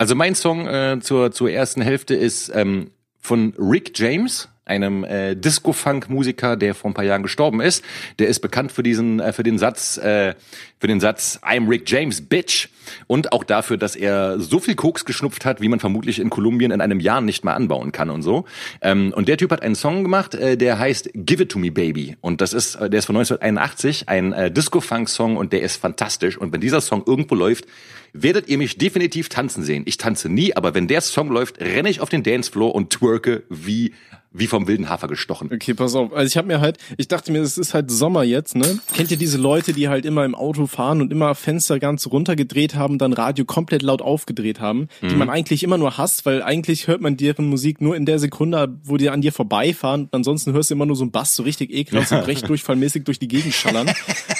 Also mein Song äh, zur, zur ersten Hälfte ist ähm, von Rick James, einem äh, Disco-Funk-Musiker, der vor ein paar Jahren gestorben ist. Der ist bekannt für diesen, äh, für den Satz, äh, für den Satz I'm Rick James, Bitch. Und auch dafür, dass er so viel Koks geschnupft hat, wie man vermutlich in Kolumbien in einem Jahr nicht mal anbauen kann und so. Ähm, und der Typ hat einen Song gemacht, äh, der heißt Give It To Me Baby. Und das ist, äh, der ist von 1981, ein äh, Disco-Funk-Song und der ist fantastisch. Und wenn dieser Song irgendwo läuft, werdet ihr mich definitiv tanzen sehen. Ich tanze nie, aber wenn der Song läuft, renne ich auf den Dancefloor und twerke wie, wie vom wilden Hafer gestochen. Okay, pass auf. Also ich habe mir halt, ich dachte mir, es ist halt Sommer jetzt, ne? Kennt ihr diese Leute, die halt immer im Auto fahren und immer Fenster ganz runtergedreht haben, dann Radio komplett laut aufgedreht haben, die man eigentlich immer nur hasst, weil eigentlich hört man deren Musik nur in der Sekunde, wo die an dir vorbeifahren. Und ansonsten hörst du immer nur so einen Bass so richtig ekelhaft und brechdurchfallmäßig durch die Gegend schallern.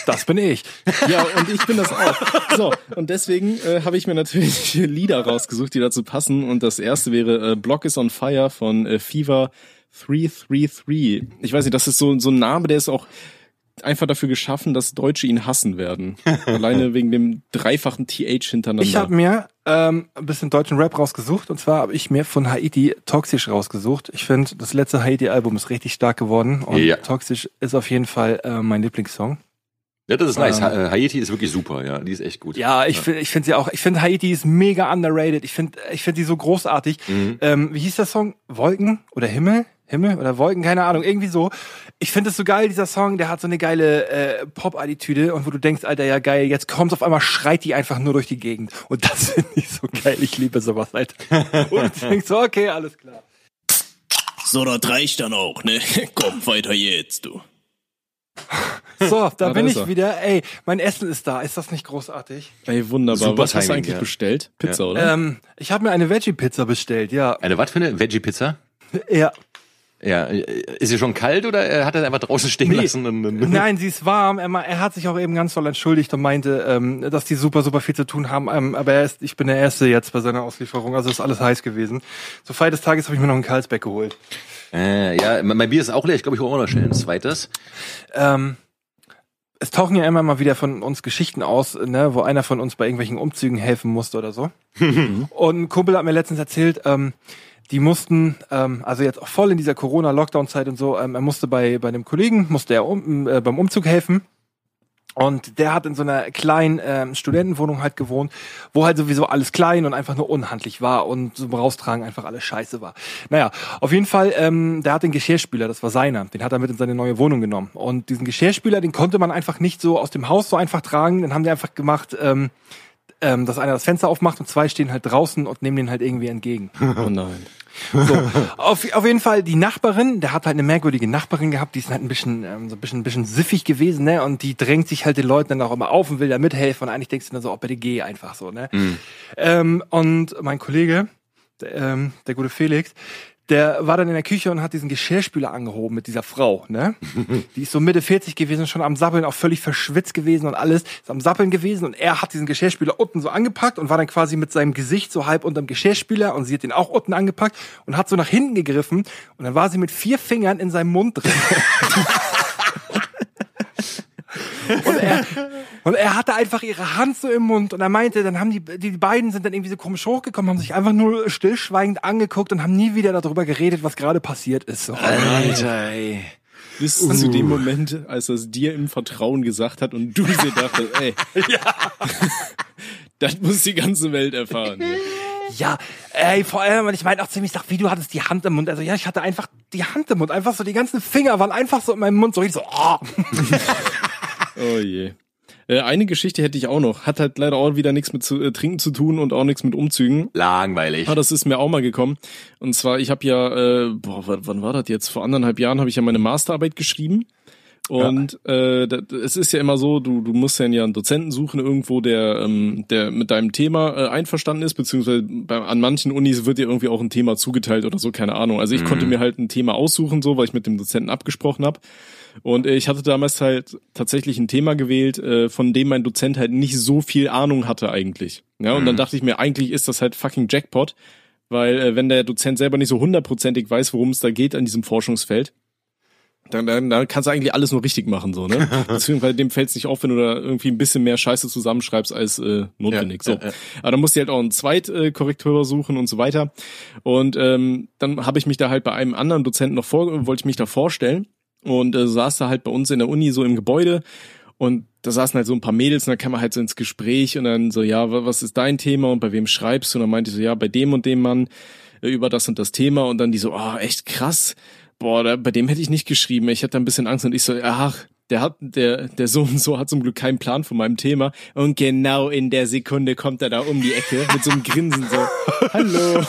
das bin ich. Ja, und ich bin das auch. So, und deswegen äh, habe ich mir natürlich Lieder rausgesucht, die dazu passen. Und das erste wäre äh, Block is on Fire von äh, Fever 333. Ich weiß nicht, das ist so, so ein Name, der ist auch einfach dafür geschaffen, dass Deutsche ihn hassen werden. Alleine wegen dem dreifachen TH hintereinander. Ich habe mir ähm, ein bisschen deutschen Rap rausgesucht. Und zwar habe ich mir von Haiti Toxisch rausgesucht. Ich finde, das letzte Haiti-Album ist richtig stark geworden. Und Ja. Toxisch ist auf jeden Fall äh, mein Lieblingssong. Ja, das ist nice. Ähm. Ha- äh, Haiti ist wirklich super, ja. Die ist echt gut. Ja, ich finde ich finde sie auch. Ich finde Haiti ist mega underrated. Ich finde ich finde die so großartig. Ähm, wie hieß der Song? Wolken oder Himmel? Himmel oder Wolken? Keine Ahnung. Irgendwie so. Ich finde es so geil. Dieser Song, der hat so eine geile äh, Pop-Attitüde und wo du denkst, Alter, ja geil. Jetzt kommt's auf einmal, schreit die einfach nur durch die Gegend. Und das finde ich so geil. Ich liebe sowas, Alter. Und ich denk so, okay, alles klar. So, das reicht dann auch, ne? Komm, weiter jetzt, du. So, da Ah, bin da ich er. wieder. Ey, mein Essen ist da. Ist das nicht großartig? Ey, wunderbar. Super Was hast du eigentlich ja. bestellt? Pizza, oder? Ähm, ich habe mir eine Veggie-Pizza bestellt. Ja, Eine was für eine Veggie-Pizza? ja. Ja, äh, ist sie schon kalt oder äh, hat er einfach draußen stehen Nee. lassen? Nein, sie ist warm. Er, er hat sich auch eben ganz doll entschuldigt und meinte, ähm, dass die super, super viel zu tun haben. Ähm, aber er ist, ich bin der Erste jetzt bei seiner Auslieferung. Also ist alles heiß gewesen. Zur Feier des Tages habe ich mir noch ein Karlsberg geholt. Äh, ja, mein mein Bier ist auch leer. Ich glaube, ich hole auch noch schnell ein zweites. Ähm, es tauchen ja immer mal wieder von uns Geschichten aus, ne, wo einer von uns bei irgendwelchen Umzügen helfen musste oder so. und ein Kumpel hat mir letztens erzählt, ähm, die mussten, ähm, also jetzt auch voll in dieser Corona-Lockdown-Zeit und so, ähm, er musste bei, bei einem Kollegen, musste er um, äh, beim Umzug helfen. Und der hat in so einer kleinen ähm, Studentenwohnung halt gewohnt, wo halt sowieso alles klein und einfach nur unhandlich war und zum Raustragen einfach alles scheiße war. Naja, auf jeden Fall, ähm, der hat den Geschirrspüler, das war seiner, den hat er mit in seine neue Wohnung genommen. Und diesen Geschirrspüler, den konnte man einfach nicht so aus dem Haus so einfach tragen, den haben die einfach gemacht, ähm, ähm, dass einer das Fenster aufmacht und zwei stehen halt draußen und nehmen den halt irgendwie entgegen. oh nein. So, auf, auf jeden Fall die Nachbarin, der hat halt eine merkwürdige Nachbarin gehabt, die ist halt ein bisschen, ähm, so ein bisschen, ein bisschen siffig gewesen, ne? Und die drängt sich halt den Leuten dann auch immer auf und will da mithelfen. Und eigentlich denkst du dann so, oh, bitte geh einfach so, ne? Ähm, und mein Kollege, ähm, der gute Felix, der war dann in der Küche und hat diesen Geschirrspüler angehoben mit dieser Frau, ne? Die ist so Mitte 40 gewesen, schon am Sappeln, auch völlig verschwitzt gewesen und alles, ist am Sappeln gewesen und er hat diesen Geschirrspüler unten so angepackt und war dann quasi mit seinem Gesicht so halb unterm Geschirrspüler und sie hat den auch unten angepackt und hat so nach hinten gegriffen und dann war sie mit vier Fingern in seinem Mund drin. Und er, und er hatte einfach ihre Hand so im Mund und er meinte, dann haben die, die beiden sind dann irgendwie so komisch hochgekommen, haben sich einfach nur stillschweigend angeguckt und haben nie wieder darüber geredet, was gerade passiert ist. So. Alter, ey. Bis zu dem Moment, als er es dir im Vertrauen gesagt hat und du dir dachtest, ey, das muss die ganze Welt erfahren. Ja. Ja, ey, vor allem, und ich meinte auch zu ihm, ich sag, wie, du hattest die Hand im Mund. Also ja, ich hatte einfach die Hand im Mund, einfach so, die ganzen Finger waren einfach so in meinem Mund, so richtig so, oh. Oh je. Äh, eine Geschichte hätte ich auch noch. Hat halt leider auch wieder nichts mit zu, äh, Trinken zu tun und auch nichts mit Umzügen. Langweilig. Ah, das ist mir auch mal gekommen. Und zwar, ich habe ja, äh, boah, wann, war das jetzt? Vor anderthalb Jahren habe ich ja meine Masterarbeit geschrieben. Und äh, da- es ist ja immer so, du, du musst ja einen Dozenten suchen irgendwo, der, ähm, der mit deinem Thema äh, einverstanden ist, beziehungsweise bei, an manchen Unis wird dir irgendwie auch ein Thema zugeteilt oder so, keine Ahnung. Also ich konnte mir halt ein Thema aussuchen, so, weil ich mit dem Dozenten abgesprochen habe. Und äh, ich hatte damals halt tatsächlich ein Thema gewählt, äh, von dem mein Dozent halt nicht so viel Ahnung hatte eigentlich. Ja, und dann dachte ich mir, eigentlich ist das halt fucking Jackpot, weil äh, wenn der Dozent selber nicht so hundertprozentig weiß, worum es da geht an diesem Forschungsfeld, dann, dann, dann kannst du eigentlich alles nur richtig machen, so, ne? Beziehungsweise dem fällt es nicht auf, wenn du da irgendwie ein bisschen mehr Scheiße zusammenschreibst als äh, notwendig. Ja, so. ja, ja. Aber dann musst du halt auch einen Zweitkorrektor suchen und so weiter. Und ähm, dann habe ich mich da halt bei einem anderen Dozenten noch vor, wollte ich mich da vorstellen und äh, saß da halt bei uns in der Uni so im Gebäude und da saßen halt so ein paar Mädels und dann kam man halt so ins Gespräch und dann so, ja, wa- was ist dein Thema und bei wem schreibst du? Und dann meinte ich so, ja, bei dem und dem Mann äh, über das und das Thema und dann die so, ah, echt krass. Boah, da, bei dem hätte ich nicht geschrieben. Ich hatte ein bisschen Angst und ich so, ach, der hat, der, der so und so hat zum Glück keinen Plan von meinem Thema. Und genau in der Sekunde kommt er da um die Ecke mit so einem Grinsen so, hallo.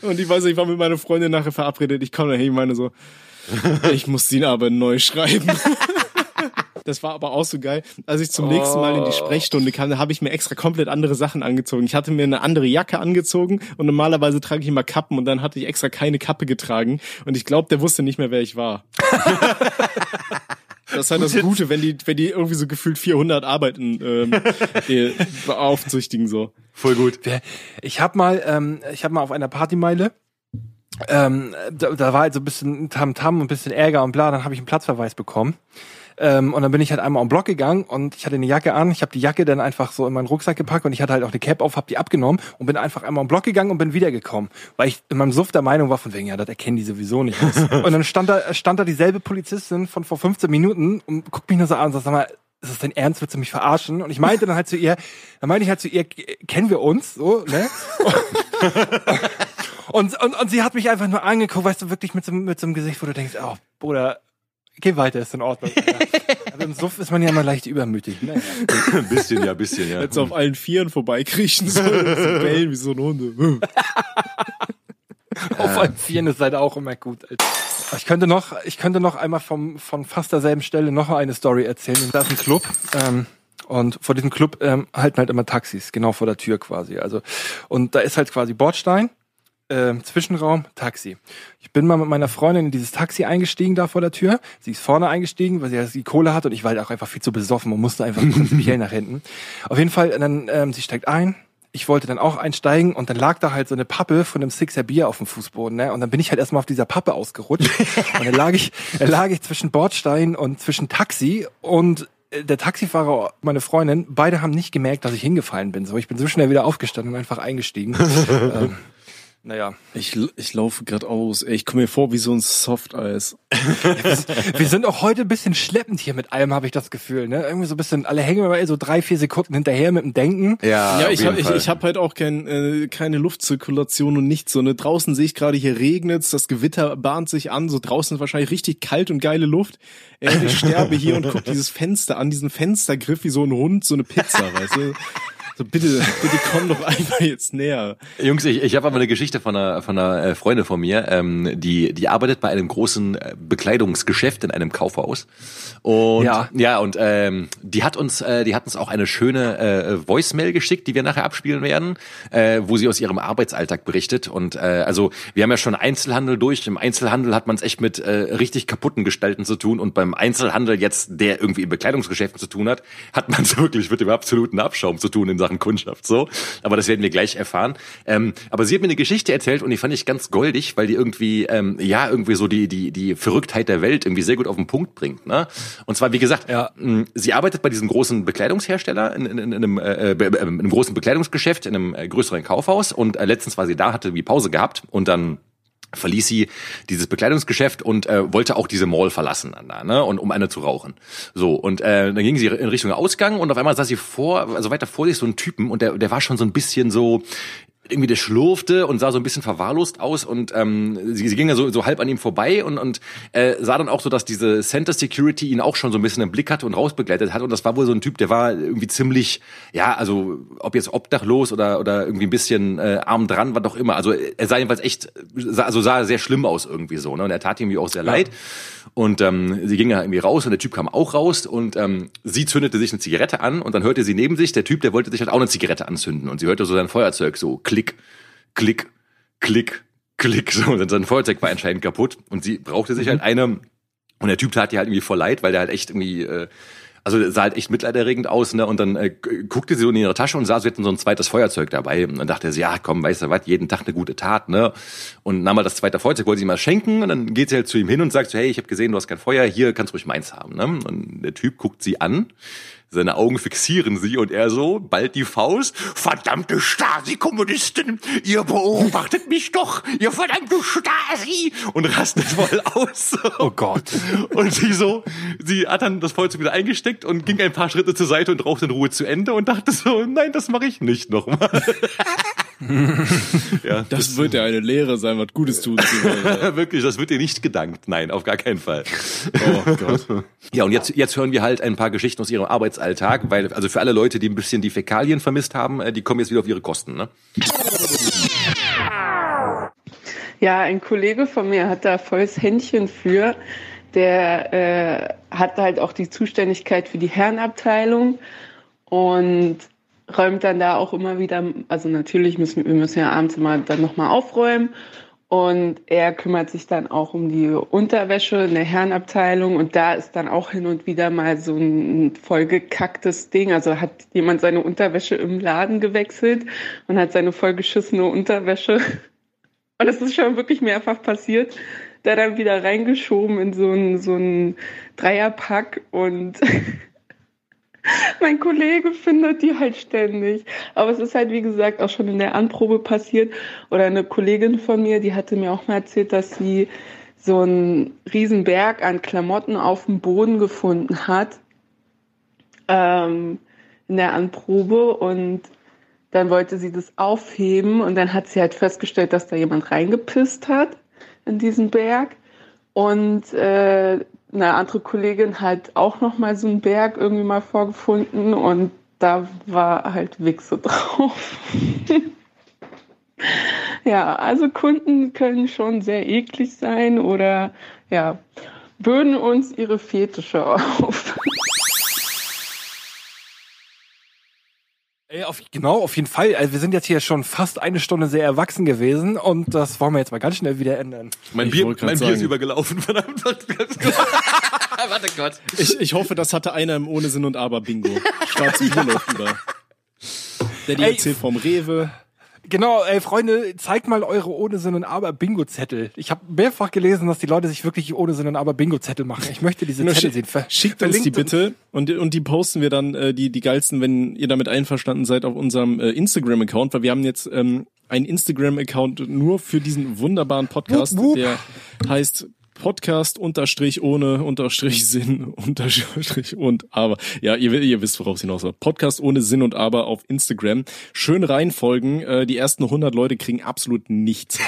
und ich weiß, ich war mit meiner Freundin nachher verabredet. Ich komme dahin, ich meine so, ich muss ihn aber neu schreiben. Das war aber auch so geil. Als ich zum nächsten Mal in die Sprechstunde kam, habe ich mir extra komplett andere Sachen angezogen. Ich hatte mir eine andere Jacke angezogen und normalerweise trage ich immer Kappen und dann hatte ich extra keine Kappe getragen und ich glaube, der wusste nicht mehr, wer ich war. Das ist halt das Gute, wenn die, wenn die irgendwie so gefühlt 400 Arbeiten ähm, äh, beaufsichtigen so. Voll gut. Ich habe mal, ähm, ich habe mal auf einer Partymeile, ähm, da, da war halt so ein bisschen Tamtam und ein bisschen Ärger und bla, dann habe ich einen Platzverweis bekommen. Ähm, und dann bin ich halt einmal am Block gegangen und ich hatte eine Jacke an. Ich habe die Jacke dann einfach so in meinen Rucksack gepackt und ich hatte halt auch eine Cap auf, habe die abgenommen und bin einfach einmal am Block gegangen und bin wiedergekommen, weil ich in meinem Suff der Meinung war von wegen, ja, das erkennen die sowieso nicht. und dann stand da stand da dieselbe Polizistin von vor 15 Minuten und guckt mich nur so an und sagt, sag mal, ist das dein Ernst? Willst du mich verarschen? Und ich meinte dann halt zu ihr, dann meinte ich halt zu ihr, kennen wir uns, so, ne? Und, und, und sie hat mich einfach nur angeguckt, weißt du, wirklich mit so, mit so einem Gesicht, wo du denkst, oh, Bruder, geh weiter, ist in Ordnung. Aber im Suff ist man ja immer leicht übermütig. Naja. Ein bisschen, ja, ein bisschen, ja. Jetzt auf allen Vieren vorbeikriechen so, so bellen wie so ein Hunde. Auf allen Vieren ist halt auch immer gut. Alter. Ich könnte noch, ich könnte noch einmal vom, von fast derselben Stelle noch eine Story erzählen. Da ist ein Club. Ähm, und vor diesem Club ähm, halten halt immer Taxis, genau vor der Tür quasi. Also und da ist halt quasi Bordstein, ähm, Zwischenraum, Taxi. Ich bin mal mit meiner Freundin in dieses Taxi eingestiegen da vor der Tür. Sie ist vorne eingestiegen, weil sie ja die Kohle hat und ich war halt auch einfach viel zu besoffen und musste einfach prinzipiell nach hinten. Auf jeden Fall, dann ähm, sie steigt ein. Ich wollte dann auch einsteigen und dann lag da halt so eine Pappe von einem Sixer Bier auf dem Fußboden, ne? Und dann bin ich halt erstmal auf dieser Pappe ausgerutscht. und dann lag ich, dann lag ich zwischen Bordstein und zwischen Taxi und äh, der Taxifahrer, meine Freundin, beide haben nicht gemerkt, dass ich hingefallen bin. So, ich bin so schnell wieder aufgestanden und einfach eingestiegen. ähm, naja. Ich, ich laufe gerade aus. Ey, ich komme mir vor wie so ein Softeis. Wir sind auch heute ein bisschen schleppend hier mit allem, habe ich das Gefühl. Ne? Irgendwie so ein bisschen, alle hängen immer so drei, vier Sekunden hinterher mit dem Denken. Ja, Ja, ich habe ich, ich hab halt auch kein, äh, keine Luftzirkulation und nichts. So, ne? Draußen sehe ich gerade, hier regnet's, das Gewitter bahnt sich an. So draußen ist wahrscheinlich richtig kalt und geile Luft. Äh, ich sterbe hier und guck dieses Fenster an, diesen Fenstergriff wie so ein Hund, so eine Pizza, weißt du? So, bitte, bitte komm doch einfach jetzt näher. Jungs, ich, ich habe aber eine Geschichte von einer, von einer äh, Freundin von mir, ähm, die, die arbeitet bei einem großen äh, Bekleidungsgeschäft in einem Kaufhaus. Und Ja. ja, und ähm, die hat uns, äh, die hat uns auch eine schöne äh, Voicemail geschickt, die wir nachher abspielen werden, äh, wo sie aus ihrem Arbeitsalltag berichtet. Und äh, also wir haben ja schon Einzelhandel durch. Im Einzelhandel hat man es echt mit äh, richtig kaputten Gestalten zu tun. Und beim Einzelhandel jetzt, der irgendwie in Bekleidungsgeschäften zu tun hat, hat man es wirklich mit dem absoluten Abschaum zu tun in Sachen Kundschaft. So, aber das werden wir gleich erfahren. Ähm, aber sie hat mir eine Geschichte erzählt und die fand ich ganz goldig, weil die irgendwie ähm, ja irgendwie so die die die Verrücktheit der Welt irgendwie sehr gut auf den Punkt bringt. Ne? Und zwar wie gesagt, Ja. sie arbeitet bei diesem großen Bekleidungshersteller in, in, in, einem, äh, äh, in einem großen Bekleidungsgeschäft in einem äh, größeren Kaufhaus und äh, letztens war sie da, hatte wie Pause gehabt und dann verließ sie dieses Bekleidungsgeschäft und äh, wollte auch diese Mall verlassen, da, ne, und um eine zu rauchen. So und äh, dann ging sie in Richtung Ausgang und auf einmal sah sie vor, also weiter vor sich so einen Typen und der der war schon so ein bisschen so irgendwie der schlurfte und sah so ein bisschen verwahrlost aus und ähm, sie, sie ging ja so, so halb an ihm vorbei und, und äh, sah dann auch so, dass diese Center Security ihn auch schon so ein bisschen im Blick hatte und rausbegleitet hat und das war wohl so ein Typ, der war irgendwie ziemlich, ja, also ob jetzt obdachlos oder oder irgendwie ein bisschen äh, arm dran, was doch immer. Also er sah jedenfalls echt, sah, also sah sehr schlimm aus irgendwie so, ne? Und er tat ihm auch sehr leid. Und ähm, sie ging ja irgendwie raus und der Typ kam auch raus und ähm, sie zündete sich eine Zigarette an und dann hörte sie neben sich, der Typ, der wollte sich halt auch eine Zigarette anzünden und sie hörte so sein Feuerzeug so klick, klick, klick, klick. So, und sein Feuerzeug war anscheinend kaputt und sie brauchte sich halt eine und der Typ tat ihr halt irgendwie voll leid, weil der halt echt irgendwie, äh, also sah halt echt mitleiderregend aus, ne? Und dann äh, guckte sie so in ihre Tasche und sah, sie hätten so ein zweites Feuerzeug dabei. Und dann dachte sie, ja, komm, weißt du was, jeden Tag eine gute Tat, ne? Und nahm mal das zweite Feuerzeug, wollte sie ihm mal schenken und dann geht sie halt zu ihm hin und sagt so, hey, ich habe gesehen, du hast kein Feuer, hier kannst du ruhig meins haben, ne? Und der Typ guckt sie an. Seine Augen fixieren sie und er so, bald die Faust. Verdammte Stasi-Kommunisten, ihr beobachtet mich doch, ihr verdammte Stasi! Und rastet voll aus. Oh Gott. Und sie so, sie hat dann das Feuerzeug wieder eingesteckt und ging ein paar Schritte zur Seite und rauchte in Ruhe zu Ende und dachte so, nein, das mache ich nicht nochmal. ja, Das wird ja eine Lehre sein, was Gutes tun zu wollen. wirklich, das wird dir nicht gedankt. Nein, auf gar keinen Fall. Oh Gott. Ja, und jetzt, jetzt hören wir halt ein paar Geschichten aus ihrem Arbeitsalltag, weil, also für alle Leute, die ein bisschen die Fäkalien vermisst haben, äh, die kommen jetzt wieder auf ihre Kosten, ne? Ja, ein Kollege von mir hat da volles Händchen für. Der äh, hat halt auch die Zuständigkeit für die Herrenabteilung und räumt dann da auch immer wieder, also natürlich müssen wir müssen ja abends immer dann nochmal aufräumen und er kümmert sich dann auch um die Unterwäsche in der Herrenabteilung und da ist dann auch hin und wieder mal so ein vollgekacktes Ding. Also hat jemand seine Unterwäsche im Laden gewechselt und hat seine vollgeschissene Unterwäsche und das ist schon wirklich mehrfach passiert. Da dann wieder reingeschoben in so ein, so ein Dreierpack und mein Kollege findet die halt ständig. Aber es ist halt, wie gesagt, auch schon in der Anprobe passiert. Oder eine Kollegin von mir, die hatte mir auch mal erzählt, dass sie so einen riesen Berg an Klamotten auf dem Boden gefunden hat ähm, in der Anprobe und dann wollte sie das aufheben und dann hat sie halt festgestellt, dass da jemand reingepisst hat in diesen Berg. Und äh, eine andere Kollegin hat auch noch mal so einen Berg irgendwie mal vorgefunden und da war halt Wichse drauf. ja, also Kunden können schon sehr eklig sein oder ja, bürden uns ihre Fetische auf. Ey, auf, genau, auf jeden Fall. Also wir sind jetzt hier schon fast eine Stunde sehr erwachsen gewesen und das wollen wir jetzt mal ganz schnell wieder ändern. Mein Ich Bier, mein Bier ist übergelaufen, verdammt. Warte Gott. Ich, ich hoffe, das hatte einer im Ohne Sinn und Aber Bingo. Schwarze Bier läuft über. Der die erzählt vom Rewe. Genau, ey Freunde, zeigt mal eure ohne Sinn und Aber Bingo-Zettel. Ich habe mehrfach gelesen, dass die Leute sich wirklich ohne Sinn und Aber Bingo-Zettel machen. Ich möchte diese Zettel sehen. Schickt uns die bitte und, und die posten wir dann, äh, die, die geilsten, wenn ihr damit einverstanden seid, auf unserem äh, Instagram-Account, weil wir haben jetzt ähm, einen Instagram-Account nur für diesen wunderbaren Podcast, Wup, wup. der heißt Podcast unterstrich ohne unterstrich Sinn unterstrich und aber. Ja, ihr, ihr wisst, worauf es hinaus war. Podcast ohne Sinn und aber auf Instagram. Schön reinfolgen. Äh, die ersten 100 Leute kriegen absolut nichts.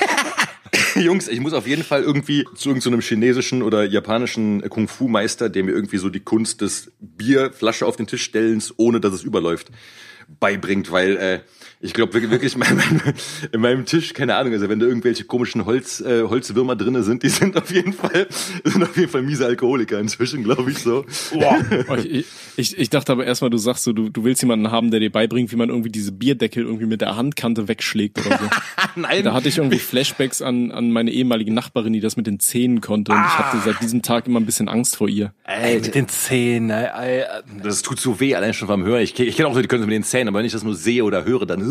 Jungs, ich muss auf jeden Fall irgendwie zu irgendeinem chinesischen oder japanischen Kung-Fu-Meister, der mir irgendwie so die Kunst des Bierflasche auf den Tisch stellens, ohne dass es überläuft, beibringt, weil äh, ich glaube wirklich, wirklich mein, mein, in meinem Tisch, keine Ahnung, also wenn da irgendwelche komischen Holz, äh, Holzwürmer drinne sind, die sind auf jeden Fall, sind auf jeden Fall miese Alkoholiker inzwischen, glaube ich so. Oh, ich, ich, ich dachte aber erstmal, du sagst so, du, du willst jemanden haben, der dir beibringt, wie man irgendwie diese Bierdeckel irgendwie mit der Handkante wegschlägt oder so. Nein. Da hatte ich irgendwie Flashbacks an, an meine ehemalige Nachbarin, die das mit den Zähnen konnte und ich hatte seit diesem Tag immer ein bisschen Angst vor ihr. Ey, mit den Zähnen, ey, ey, Das tut so weh, allein schon beim Hören. Ich, ich kenne auch so, die können es mit den Zähnen, aber wenn ich das nur sehe oder höre, dann.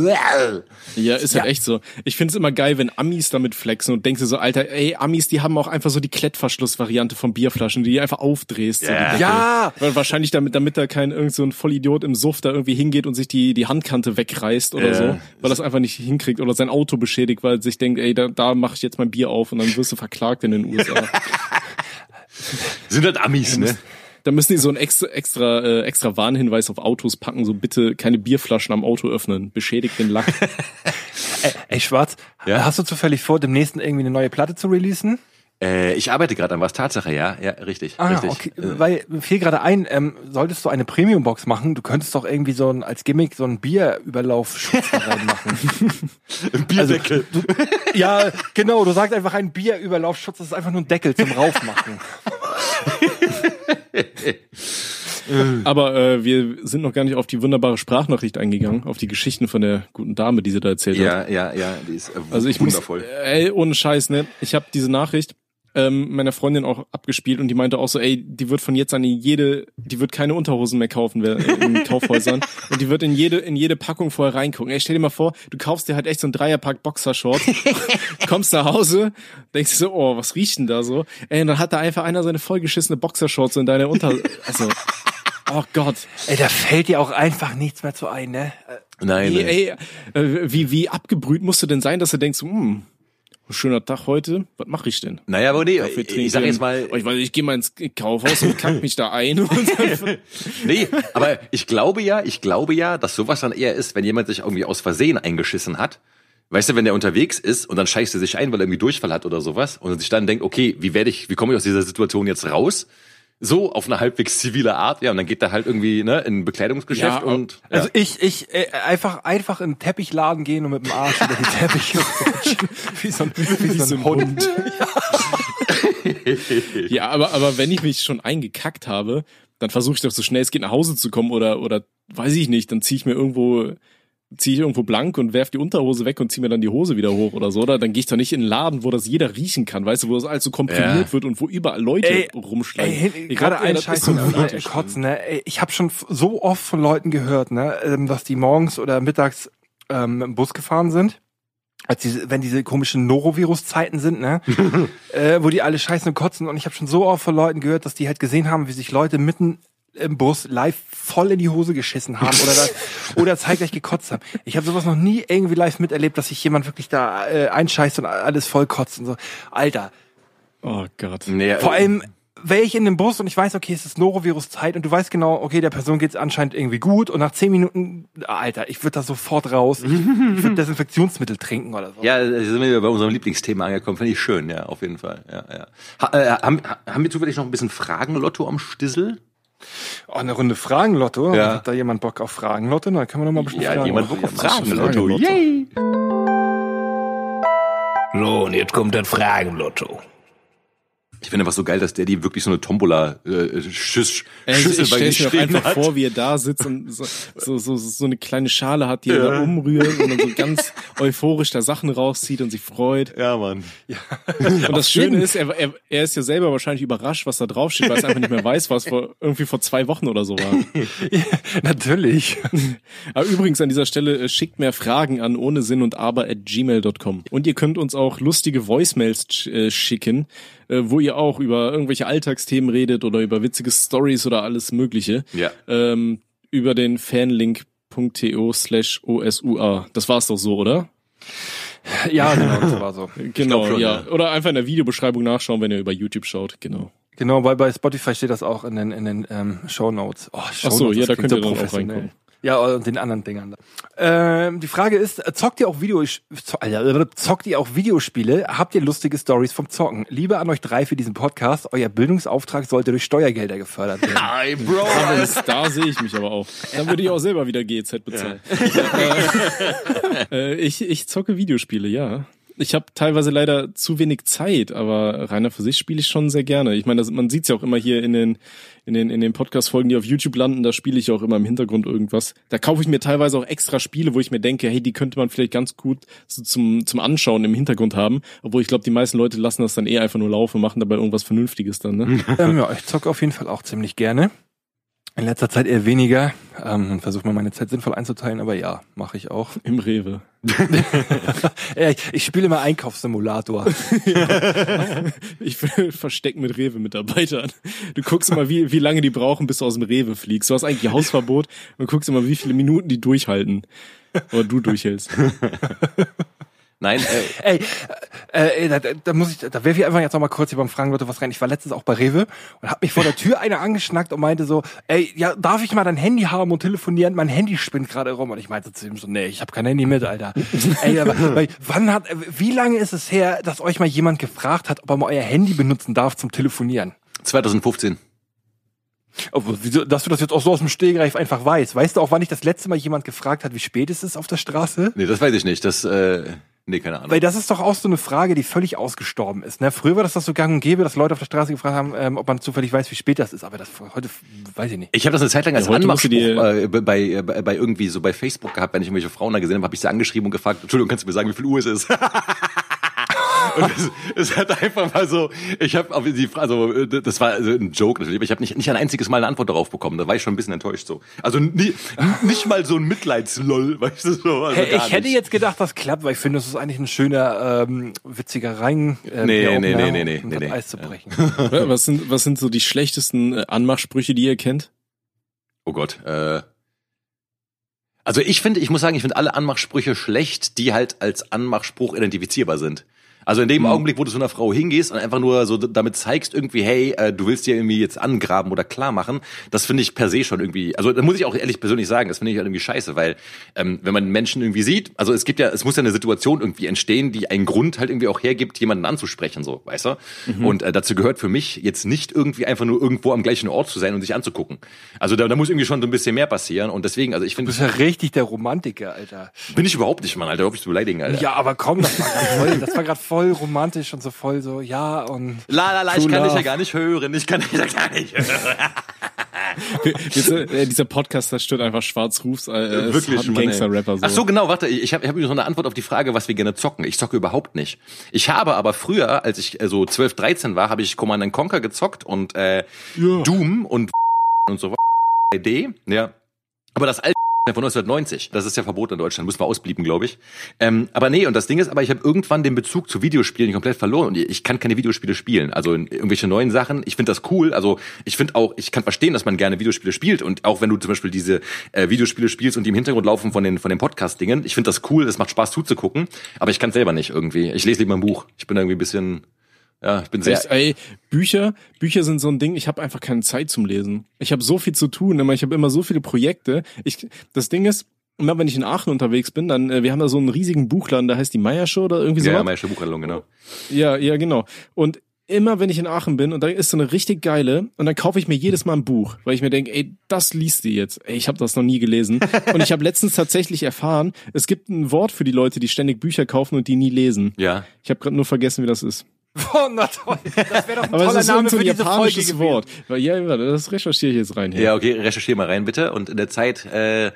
Ja, ist halt echt so. Ich finde es immer geil, wenn Amis damit flexen und denkst dir so, Alter, ey, Amis, die haben auch einfach so die Klettverschlussvariante von Bierflaschen, die du einfach aufdrehst. So Ja. Weil wahrscheinlich damit, damit da kein irgend so ein Vollidiot im Suff da irgendwie hingeht und sich die, die Handkante wegreißt oder Ja. so, weil das einfach nicht hinkriegt oder sein Auto beschädigt, weil sich denkt, ey, da, da mache ich jetzt mein Bier auf und dann wirst du verklagt in den USA. Sind halt Amis, ne? Da müssen die so einen extra, extra, äh, extra Warnhinweis auf Autos packen, so bitte keine Bierflaschen am Auto öffnen, beschädigt den Lack. ey, ey, Schwarz, Ja? hast du zufällig vor, demnächst irgendwie eine neue Platte zu releasen? Äh, ich arbeite gerade an was, Tatsache, ja, ja, richtig, Ah, richtig. okay. Äh, Weil mir fiel gerade ein, ähm, solltest du eine Premium-Box machen, du könntest doch irgendwie so ein, als Gimmick so einen Bierüberlaufschutz da reinmachen. Bierdeckel. Du, ja, genau, du sagst einfach ein Bierüberlaufschutz, das ist einfach nur ein Deckel zum Raufmachen. Aber äh, wir sind noch gar nicht auf die wunderbare Sprachnachricht eingegangen, auf die Geschichten von der guten Dame, die sie da erzählt hat. ja, ja, ja, die ist äh, Also ich wundervoll. muss, ey, ohne Scheiß, ne? Ich habe diese Nachricht ähm, meiner Freundin auch abgespielt und die meinte auch so, ey, die wird von jetzt an in jede, die wird keine Unterhosen mehr kaufen wer- in Kaufhäusern und die wird in jede in jede Packung vorher reingucken. Ey, stell dir mal vor, du kaufst dir halt echt so ein Dreierpack Boxershort, kommst nach Hause, denkst dir so, oh, was riecht denn da so? Ey, und dann hat da einfach einer seine vollgeschissene Boxershorts in deiner Unter, also, oh Gott. Ey, da fällt dir auch einfach nichts mehr zu ein, ne? Nein, Ey, nein. ey, äh, wie, wie abgebrüht musst du denn sein, dass du denkst, hm, schöner Tag heute, was mache ich denn? Naja, aber nee, Kaffee ich sag jetzt mal, Oh, ich weiß, ich gehe mal ins Kaufhaus und kack mich da ein. Nee, aber ich glaube ja, ich glaube ja, dass sowas dann eher ist, wenn jemand sich irgendwie aus Versehen eingeschissen hat. Weißt du, wenn der unterwegs ist und dann scheißt er sich ein, weil er irgendwie Durchfall hat oder sowas und sich dann denkt, okay, wie werde ich, wie komme ich aus dieser Situation jetzt raus? So, auf eine halbwegs zivile Art, ja, und dann geht er halt irgendwie, ne, in ein Bekleidungsgeschäft Ja, und, ja. Also ich, ich äh, einfach einfach in den Teppichladen gehen und mit dem Arsch über die Teppiche rutschen. Wie so ein, wie so ein Hund. ja, aber, aber wenn ich mich schon eingekackt habe, dann versuche ich doch so schnell es geht nach Hause zu kommen oder, oder weiß ich nicht, dann ziehe ich mir irgendwo, ziehe ich irgendwo blank und werf die Unterhose weg und ziehe mir dann die Hose wieder hoch oder so. Oder dann gehe ich doch nicht in einen Laden, wo das jeder riechen kann, weißt du, wo das alles so komprimiert Ja. wird und wo überall Leute Ey, rumschlagen. Ey, Ich gerade glaub, ja, ein Scheiß. Kotzen, ne? Ey, Ich habe schon so oft von Leuten gehört, ne, ähm, dass die morgens oder mittags ähm, im Bus gefahren sind. Als diese, wenn diese komischen Norovirus-Zeiten sind, ne, äh, wo die alle scheißen und kotzen. Und ich habe schon so oft von Leuten gehört, dass die halt gesehen haben, wie sich Leute mitten im Bus live voll in die Hose geschissen haben oder da, oder zeitgleich gekotzt haben. Ich habe sowas noch nie irgendwie live miterlebt, dass sich jemand wirklich da äh, einscheißt und alles voll kotzt und so. Alter, Oh Gott. nee, vor allem wäre ich in dem Bus und ich weiß, okay, es ist Norovirus-Zeit und du weißt genau, okay, der Person geht's anscheinend irgendwie gut und nach zehn Minuten, Alter, ich würde da sofort raus. Ich, ich würde Desinfektionsmittel trinken oder so. Ja, da sind wir bei unserem Lieblingsthema angekommen. Finde ich schön, ja, auf jeden Fall. Ja, ja. Ha, äh, haben, haben wir zufällig noch ein bisschen Fragenlotto am Stissel? Oh, eine Runde Fragenlotto. Ja. Hat da jemand Bock auf Fragenlotto? Dann können wir noch mal ein bisschen Ja, Fragen jemand. Bock auf Fragenlotto. Fragenlotto. Yay! So, und jetzt kommt das Fragenlotto. Ich finde was so geil, dass der die wirklich so eine Tombola äh, Schüss, Schüssel ich bei stelle sich mir einfach hat. vor, wie er da sitzt und so, so, so, so eine kleine Schale hat, die er da umrührt und dann so ganz euphorisch da Sachen rauszieht und sich freut. Ja, Mann. Und das Schöne ist, er, er, er ist ja selber wahrscheinlich überrascht, was da draufsteht, weil er einfach nicht mehr weiß, was vor, irgendwie vor zwei Wochen oder so war. Natürlich. Aber übrigens an dieser Stelle äh, schickt mehr Fragen an ohne Sinn und aber at gmail.com. Und ihr könnt uns auch lustige Voicemails äh, schicken, äh, wo ihr auch über irgendwelche Alltagsthemen redet oder über witzige Stories oder alles Mögliche. Ja. Ähm, über den fanlink.to slash osua. Das war's doch so, oder? Ja, genau, das war so. Genau, schon, ja. ja. Oder einfach in der Videobeschreibung nachschauen, wenn ihr über YouTube schaut. Genau. Genau, weil bei Spotify steht das auch in den, in den ähm, Show Notes. Oh, Show Ach so, ja, da könnt ihr dann auch reingucken. Ja, und den anderen Dingern. Ähm, die Frage ist, zockt ihr auch Video, zo- Alter, zockt ihr auch Videospiele? Habt ihr lustige Stories vom Zocken? Liebe an euch drei für diesen Podcast. Euer Bildungsauftrag sollte durch Steuergelder gefördert werden. Ey, Bro. Da sehe ich mich aber auch. Dann würde ich auch selber wieder GZ bezahlen. äh, ich, ich zocke Videospiele, ja. Ich habe teilweise leider zu wenig Zeit, aber reiner für sich spiele ich schon sehr gerne. Ich meine, das, man sieht's ja auch immer hier in den in den in den Podcast-Folgen, die auf YouTube landen. Da spiele ich auch immer im Hintergrund irgendwas. Da kaufe ich mir teilweise auch extra Spiele, wo ich mir denke, hey, die könnte man vielleicht ganz gut so zum zum Anschauen im Hintergrund haben. Obwohl ich glaube, die meisten Leute lassen das dann eh einfach nur laufen, machen dabei irgendwas Vernünftiges dann. Ne? ja, ich zocke auf jeden Fall auch ziemlich gerne. In letzter Zeit eher weniger ähm, versuche mal meine Zeit sinnvoll einzuteilen, aber ja, mache ich auch. Im Rewe. Ja, ich, ich spiele immer Einkaufssimulator. Ich versteck mit Rewe-Mitarbeitern. Du guckst immer, wie, wie lange die brauchen, bis du aus dem Rewe fliegst. Du hast eigentlich Hausverbot und guckst immer, wie viele Minuten die durchhalten. Oder du durchhältst. Nein, äh, Ey, äh, ey da, da- muss ich, da werfe ich einfach jetzt noch mal kurz hier beim Fragen Leute was rein. Ich war letztens auch bei Rewe und hab mich vor der Tür einer angeschnackt und meinte so, ey, ja, darf ich mal dein Handy haben und telefonieren? Mein Handy spinnt gerade rum und ich meinte zu ihm so, nee, ich habe kein Handy mit, Alter. ey, aber weil, wann hat, wie lange ist es her, dass euch mal jemand gefragt hat, ob er mal euer Handy benutzen darf zum Telefonieren? 2015. Aber wieso, dass du das jetzt auch so aus dem Stehgreif einfach weißt. Weißt du auch, wann ich das letzte Mal jemand gefragt hat, wie spät es ist auf der Straße? Nee, das weiß ich nicht. Das, äh, nee, keine Ahnung. Weil das ist doch auch so eine Frage, die völlig ausgestorben ist. Ne? Früher war das doch so gang und gäbe, dass Leute auf der Straße gefragt haben, ähm, ob man zufällig weiß, wie spät das ist. Aber das heute weiß ich nicht. Ich habe das eine Zeit lang als Ja, Anmachspruch äh, bei, äh, bei, bei irgendwie so bei Facebook gehabt, wenn ich irgendwelche Frauen da gesehen habe, habe ich sie angeschrieben und gefragt, Entschuldigung, kannst du mir sagen, wie viel Uhr es ist? und es, es hat einfach mal so, ich habe auf die Frage, also das war also ein Joke natürlich, aber ich habe nicht, nicht ein einziges Mal eine Antwort darauf bekommen. Da war ich schon ein bisschen enttäuscht so. Also nie, nicht mal so ein Mitleidsloll, weißt du so. Also ich hätte jetzt gedacht, das klappt, weil ich finde, das ist eigentlich ein schöner, ähm, witziger Rein. Äh, Nee, nee, Opener, nee, nee, um nee, das nee. Eis zu brechen. Was sind, was sind so die schlechtesten äh, Anmachsprüche, die ihr kennt? Oh Gott. Äh, also ich finde, ich muss sagen, ich finde alle Anmachsprüche schlecht, die halt als Anmachspruch identifizierbar sind. Also in dem Augenblick, wo du zu einer Frau hingehst und einfach nur so damit zeigst irgendwie, hey, äh, du willst dir irgendwie jetzt angraben oder klar machen, das finde ich per se schon irgendwie, also da muss ich auch ehrlich persönlich sagen, das finde ich halt irgendwie scheiße, weil ähm, wenn man Menschen irgendwie sieht, also es gibt ja, es muss ja eine Situation irgendwie entstehen, die einen Grund halt irgendwie auch hergibt, jemanden anzusprechen, so, weißt du? Und äh, dazu gehört für mich jetzt nicht irgendwie einfach nur irgendwo am gleichen Ort zu sein und sich anzugucken. Also da, da muss irgendwie schon so ein bisschen mehr passieren und deswegen, also ich Du finde, bist ja richtig der Romantiker, Alter. bin ich überhaupt nicht, Mann, Alter, hoffe ich zu beleidigen, Alter. Ja, aber komm, das war gerade voll, das war gerade voll romantisch und so voll so, ja und. La la la, ich kann dich ja love. gar nicht hören, ich kann dich ja gar nicht hören. Dieser, äh, dieser Podcast zerstört einfach Schwarzrufs äh, äh, Wirklich. Gangster-Rapper. So. Ach so, genau, warte, ich habe ich hab noch eine Antwort auf die Frage, was wir gerne zocken. Ich zocke überhaupt nicht. Ich habe aber früher, als ich äh, so 12, 13 war, habe ich Command Conquer gezockt und äh, Doom und und so D, ja. Aber das alte von 1990, das ist ja verboten in Deutschland, müssen wir ausblieben, glaube ich. Ähm, aber nee, und das Ding ist, aber ich habe irgendwann den Bezug zu Videospielen komplett verloren und ich kann keine Videospiele spielen. Also in irgendwelche neuen Sachen. Ich finde das cool. Also ich finde auch, ich kann verstehen, dass man gerne Videospiele spielt und auch wenn du zum Beispiel diese äh, Videospiele spielst und die im Hintergrund laufen von den von den Podcast-Dingen, ich finde das cool. Das macht Spaß zuzugucken. Aber ich kann selber nicht irgendwie. Ich lese lieber ein Buch. Ich bin irgendwie ein bisschen, ja, ich bin sehr. Echt, ey, Bücher, Bücher sind so ein Ding, ich habe einfach keine Zeit zum Lesen. Ich habe so viel zu tun, immer, ich habe immer so viele Projekte. Ich, das Ding ist, immer wenn ich in Aachen unterwegs bin, dann, äh, wir haben da so einen riesigen Buchladen, da heißt die Meiershow oder irgendwie so. ja, ja, meine Buchhandlung, genau. Ja, ja, genau. Und immer wenn ich in Aachen bin und da ist so eine richtig geile und dann kaufe ich mir jedes Mal ein Buch, weil ich mir denke, ey, das liest du jetzt. Ey, ich habe das noch nie gelesen. und ich habe letztens tatsächlich erfahren, es gibt ein Wort für die Leute, die ständig Bücher kaufen und die nie lesen. Ja. Ich habe gerade nur vergessen, wie das ist. Oh, na toll. Das wäre doch ein Aber toller ist so Name ein, für ein diese Folge japanisches gewesen. Wort. Ja, warte, das recherchiere ich jetzt rein. hier. Ja, okay, recherchier mal rein, bitte. Und in der Zeit, äh,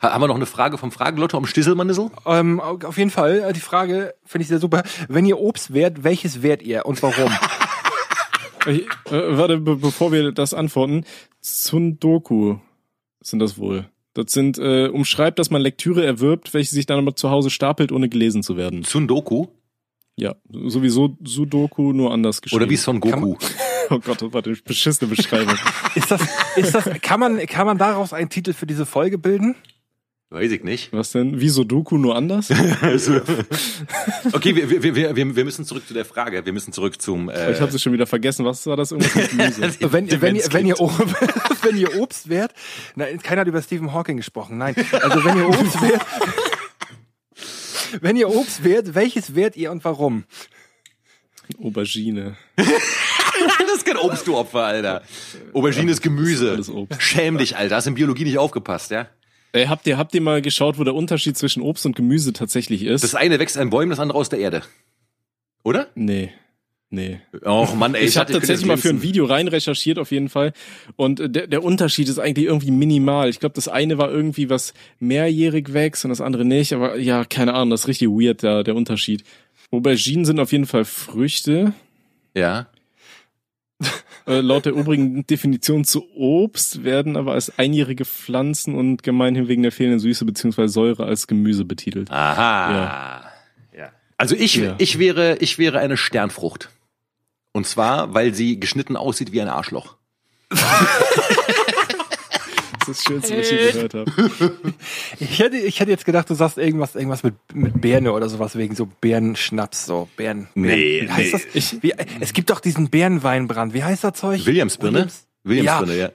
ha- haben wir noch eine Frage vom Fragelotto am Stisselmannissel? Ähm, auf jeden Fall, äh, die Frage finde ich sehr super. Wenn ihr Obst wärt, welches wärt ihr und warum? Ich, äh, warte, be bevor wir das antworten. Tsundoku sind das wohl. Das sind, äh, umschreibt, dass man Lektüre erwirbt, welche sich dann aber zu Hause stapelt, ohne gelesen zu werden. Tsundoku? Ja, sowieso Sudoku, nur anders geschrieben. Oder wie Son Goku? Oh Gott, das war eine beschissene Beschreibung. ist das, ist das, kann man, kann man daraus einen Titel für diese Folge bilden? Weiß ich nicht. Was denn? Wie Sudoku nur anders? Also, okay, wir, wir, wir, wir, wir müssen zurück zu der Frage. Wir müssen zurück zum. Äh, Ich habe sie schon wieder vergessen. Was war das? Irgendwas mit Gemüse. Wenn, ihr- wenn, ihr, wenn, ihr, wenn ihr Obst wärt, nein, keiner hat über Stephen Hawking gesprochen, nein. Also wenn ihr Obst wärt, wenn ihr Obst wärt, welches wärt ihr und warum? Aubergine. das ist kein Obst, du Opfer, Alter. Aubergine ist Gemüse. alles Obst. Schäm dich, Alter. Hast in Biologie nicht aufgepasst, ja? Ey, habt ihr, habt ihr mal geschaut, wo der Unterschied zwischen Obst und Gemüse tatsächlich ist? Das eine wächst an Bäumen, das andere aus der Erde. Oder? nee. Nee. Och Mann, ey. Ich habe dachte, tatsächlich mal für ein. Video rein recherchiert auf jeden Fall und äh, der, der Unterschied ist eigentlich irgendwie minimal. Ich glaube, das eine war irgendwie was mehrjährig wächst und das andere nicht, aber ja, keine Ahnung, das ist richtig weird da der Unterschied. Auberginen sind auf jeden Fall Früchte. Ja. Äh, laut der übrigen Definition zu Obst werden aber als einjährige Pflanzen und gemeinhin wegen der fehlenden Süße bzw. Säure als Gemüse betitelt. Aha. Ja. Also ich, Ja. ich wäre, ich wäre eine Sternfrucht. Und zwar, weil sie geschnitten aussieht wie ein Arschloch. Das ist das Schönste, was ich je gehört habe. Ich hätte, ich hätte jetzt gedacht, du sagst irgendwas, irgendwas mit, mit Beerne oder sowas wegen so Bärenschnaps, so Bären. Nee, wie heißt nee. das? Ich, wie, es gibt doch diesen Bärenweinbrand. Wie heißt das Zeug? Williamsbirne? Williams? Williamsbirne, ja.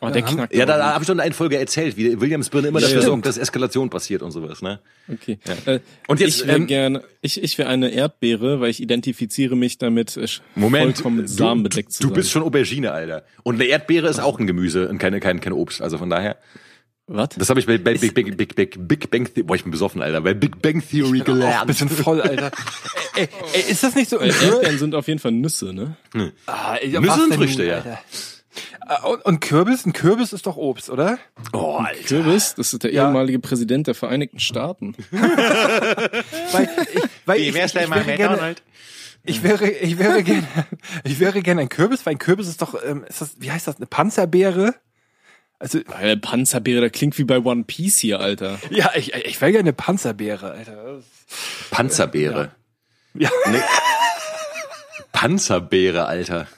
Oh, der knackt. Ja, da, da habe ich schon in einer Folge erzählt, wie Williamsbirne immer dafür sorgt, dass Eskalation passiert und sowas, ne? Okay. Äh, Und jetzt, ich wäre ähm, gerne, ich, ich wäre eine Erdbeere, weil ich identifiziere mich damit, äh, vollkommen mit Samen bedeckt zu du sein. bist schon Aubergine, Alter. Und eine Erdbeere ist auch ein Gemüse und keine, kein, kein Obst. Also von daher, Was? das habe ich bei, bei Big, Big, Big, Big, Big Bang Theory, boah, ich bin besoffen, Alter, bei Big Bang Theory Auch ein gelernt. bisschen voll, Alter. ey, ey, ist das nicht so? Erdbeeren sind auf jeden Fall Nüsse, ne? Ah, ey, Nüsse sind Früchte, nun, ja. Alter? Und, und Kürbis? Ein Kürbis ist doch Obst, oder? Oh, Alter. Kürbis, das ist der Ja. ehemalige Präsident der Vereinigten Staaten. Weil ich, weil ich, ich, ich, wäre gerne, ich wäre, ich wäre gerne, ich wäre gerne ein Kürbis, weil ein Kürbis ist doch, ähm, ist das, wie heißt das, eine Panzerbeere? Also, Äh, Panzerbeere, der klingt wie bei One Piece hier, Alter. ja, ich, ich wäre gerne eine Panzerbeere, Alter. Panzerbeere. Ja. Nee. Panzerbeere, Alter.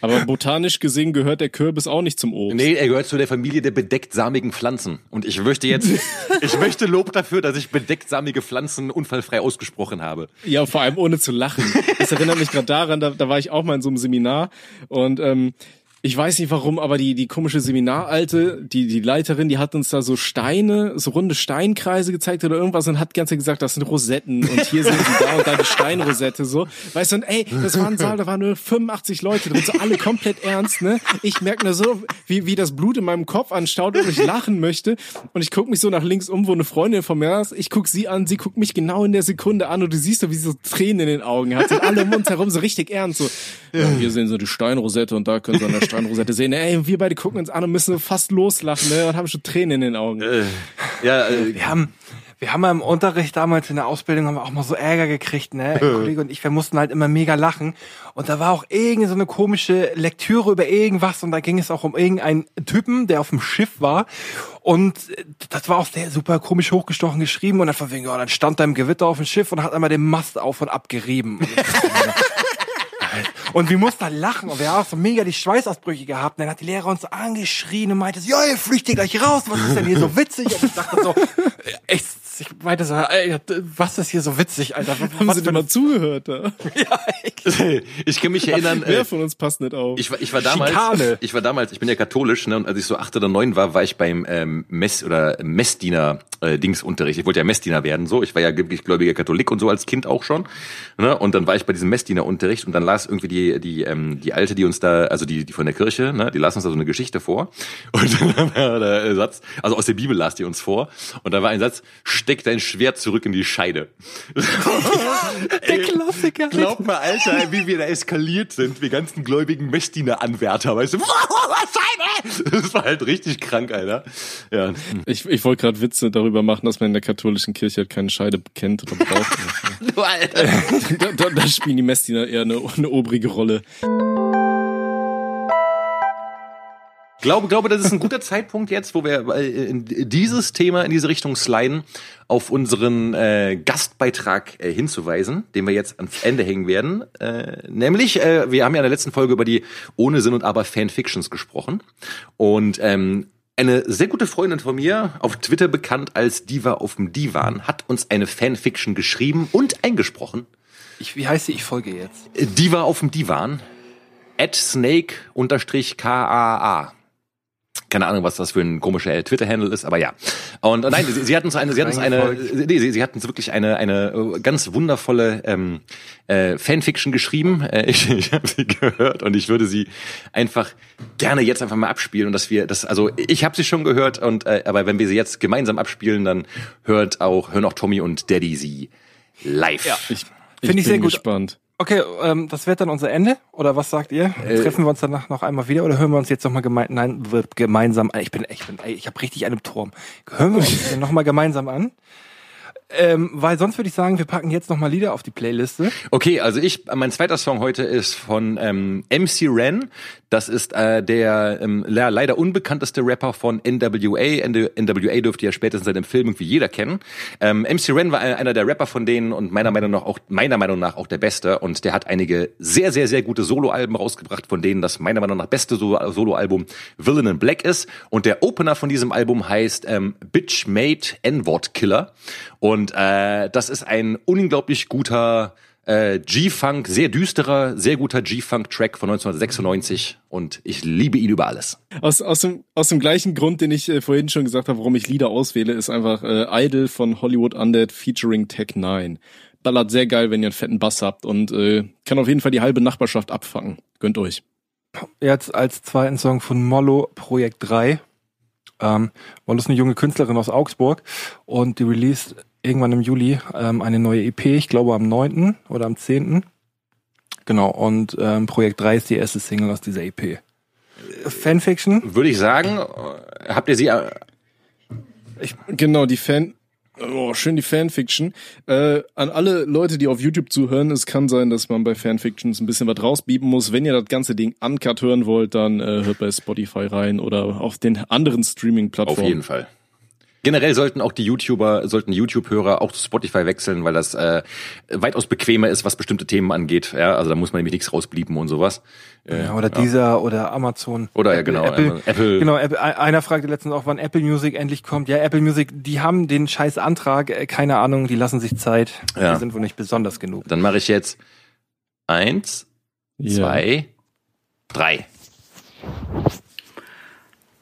Aber botanisch gesehen gehört der Kürbis auch nicht zum Obst. Nee, er gehört zu der Familie der bedecktsammigen Pflanzen. Und ich möchte jetzt, ich möchte Lob dafür, dass ich bedecktsamige Pflanzen unfallfrei ausgesprochen habe. Ja, vor allem ohne zu lachen. Das erinnert mich gerade daran, da, da war ich auch mal in so einem Seminar und ähm, ich weiß nicht warum, aber die, die komische Seminaralte, die, die Leiterin, die hat uns da so Steine, so runde Steinkreise gezeigt oder irgendwas und hat Zeit gesagt, das sind Rosetten und hier sind die da und da die Steinrosette, so. Weißt du, und ey, das war ein Saal, da waren nur 85 Leute drin, so alle komplett ernst, ne? Ich merke nur so, wie, wie das Blut in meinem Kopf anstaut und ich lachen möchte und ich guck mich so nach links um, wo eine Freundin von mir ist, ich guck sie an, sie guckt mich genau in der Sekunde an und du siehst so, wie sie so Tränen in den Augen hat und alle um uns herum so richtig ernst, so, ja, hier sehen sie die Steinrosette und da können sie an der Steinrosette sehen, ey, wir beide gucken uns an und müssen fast loslachen, ne, und haben schon Tränen in den Augen. Ja, äh, Wir haben, wir haben mal im Unterricht damals in der Ausbildung haben wir auch mal so Ärger gekriegt, ne? Ein Kollege und ich, wir mussten halt immer mega lachen. Und da war auch irgendeine so eine komische Lektüre über irgendwas und da ging es auch um irgendeinen Typen, der auf dem Schiff war. Und äh, das war auch sehr super komisch hochgestochen geschrieben und dann von wegen, ja, dann stand da im Gewitter auf dem Schiff und hat einmal den Mast auf und abgerieben. Und wir mussten halt lachen und wir haben auch so mega die Schweißausbrüche gehabt. Und dann hat die Lehrer uns angeschrien und meinte, ja, ihr flüchtet gleich raus, was ist denn hier so witzig? Und ich dachte so, echt, ich meinte so, ey, was ist hier so witzig, Alter? Was, Haben was sie ein- mal zugehört, da? ich kann mich erinnern, äh, Wer von uns passt nicht auf? Ich war, ich war damals, Schikane. ich war damals, ich bin ja katholisch, ne, und als ich so acht oder neun war, war ich beim ähm, Mess oder Messdiener äh, Dingsunterricht. Ich wollte ja Messdiener werden, so. Ich war ja wirklich gläubiger Katholik und so als Kind auch schon, ne, und dann war ich bei diesem Messdienerunterricht und dann las irgendwie die die ähm, die alte, die uns da, also die die von der Kirche, ne, die las uns da so eine Geschichte vor und dann war der Satz, also aus der Bibel las die uns vor und da war ein Satz: Steck dein Schwert zurück in die Scheide. Der Klassiker. Glaub mal, Alter, wie wir da eskaliert sind, wir ganzen gläubigen Messdiener-Anwärter, weißt du? Scheide! Das war halt richtig krank, Alter. Ja. Ich, ich wollte gerade Witze darüber machen, dass man in der katholischen Kirche halt keine Scheide kennt oder braucht. Du Alter. da, da, da spielen die Messdiener eher eine, eine obrige Rolle. Glaube, glaube, das ist ein guter Zeitpunkt jetzt, wo wir äh, in dieses Thema in diese Richtung sliden, auf unseren äh, Gastbeitrag äh, hinzuweisen, den wir jetzt ans Ende hängen werden. Äh, nämlich, äh, wir haben ja in der letzten Folge über die ohne Sinn und aber Fanfictions gesprochen. Und ähm, Eine sehr gute Freundin von mir, auf Twitter bekannt als Diva auf dem Divan, hat uns eine Fanfiction geschrieben und eingesprochen. Ich, wie heißt sie? Ich folge jetzt. Diva auf dem Divan. At Snake unterstrich KAA. Keine Ahnung, was das für ein komischer Twitter-Handle ist, aber ja. Und äh, nein, sie, sie hat uns eine, sie hat uns eine, nee, sie, sie hat uns wirklich eine, eine äh, ganz wundervolle ähm, äh, Fanfiction geschrieben. Äh, ich ich habe sie gehört und ich würde sie einfach gerne jetzt einfach mal abspielen und dass wir das, also ich habe sie schon gehört und äh, aber wenn wir sie jetzt gemeinsam abspielen, dann hört auch hören auch Tommy und Daddy sie live. Ja. Ich, Finde ich bin sehr gut. gespannt. Okay, ähm, das wird dann unser Ende? Oder was sagt ihr? Treffen wir uns danach noch einmal wieder oder hören wir uns jetzt nochmal gemein nein, gemeinsam Ich bin, ich bin, ich habe richtig einen Turm. Hören wir uns nochmal gemeinsam an? Ähm, weil sonst würde ich sagen, wir packen jetzt nochmal Lieder auf die Playliste. Okay, also ich, mein zweiter Song heute ist von ähm, MC Ren. Das ist äh, der ähm, le- leider unbekannteste Rapper von NWA. NWA dürfte ja spätestens seit dem Film irgendwie jeder kennen. Ähm, MC Ren war einer der Rapper von denen und meiner Meinung nach auch meiner Meinung nach auch der beste. Und der hat einige sehr sehr sehr gute Soloalben rausgebracht, von denen das meiner Meinung nach beste Solo- Soloalbum Villain in Black ist. Und der Opener von diesem Album heißt ähm, Bitch Made N-Word Killer. Und äh, das ist ein unglaublich guter äh, G-Funk, sehr düsterer, sehr guter G-Funk-Track von 1996 und ich liebe ihn über alles. Aus, aus, dem, aus dem gleichen Grund, den ich äh, vorhin schon gesagt habe, warum ich Lieder auswähle, ist einfach äh, Idol von Hollywood Undead featuring Tech 9. Ballert sehr geil, wenn ihr einen fetten Bass habt und äh, kann auf jeden Fall die halbe Nachbarschaft abfangen. Gönnt euch. Jetzt als zweiten Song von Mollo Projekt 3. Ähm, Mollo ist eine junge Künstlerin aus Augsburg und die released irgendwann im Juli ähm, eine neue EP, ich glaube am 9. oder am 10. Genau, und ähm, Projekt 3 ist die erste Single aus dieser EP. Fanfiction? Würde ich sagen, habt ihr sie äh, Genau, die Fan. Oh, schön die Fanfiction. Äh, an alle Leute, die auf YouTube zuhören, es kann sein, dass man bei Fanfictions ein bisschen was rausbieben muss. Wenn ihr das ganze Ding uncut hören wollt, dann äh, hört bei Spotify rein oder auf den anderen auf Streaming-Plattformen. jeden Fall. Generell sollten auch die YouTuber, sollten YouTube-Hörer auch zu Spotify wechseln, weil das äh, weitaus bequemer ist, was bestimmte Themen angeht. Ja, also da muss man nämlich nichts rausblieben und sowas. Äh, Ja, oder dieser oder Amazon. Oder ja, genau, Apple, Apple- Genau, Apple, einer fragte letztens auch, wann Apple Music endlich kommt. Ja, Apple Music, die haben den scheiß Antrag, äh, keine Ahnung, die lassen sich Zeit. Ja. Die sind wohl nicht besonders genug. Dann mache ich jetzt eins, Ja. zwei, drei.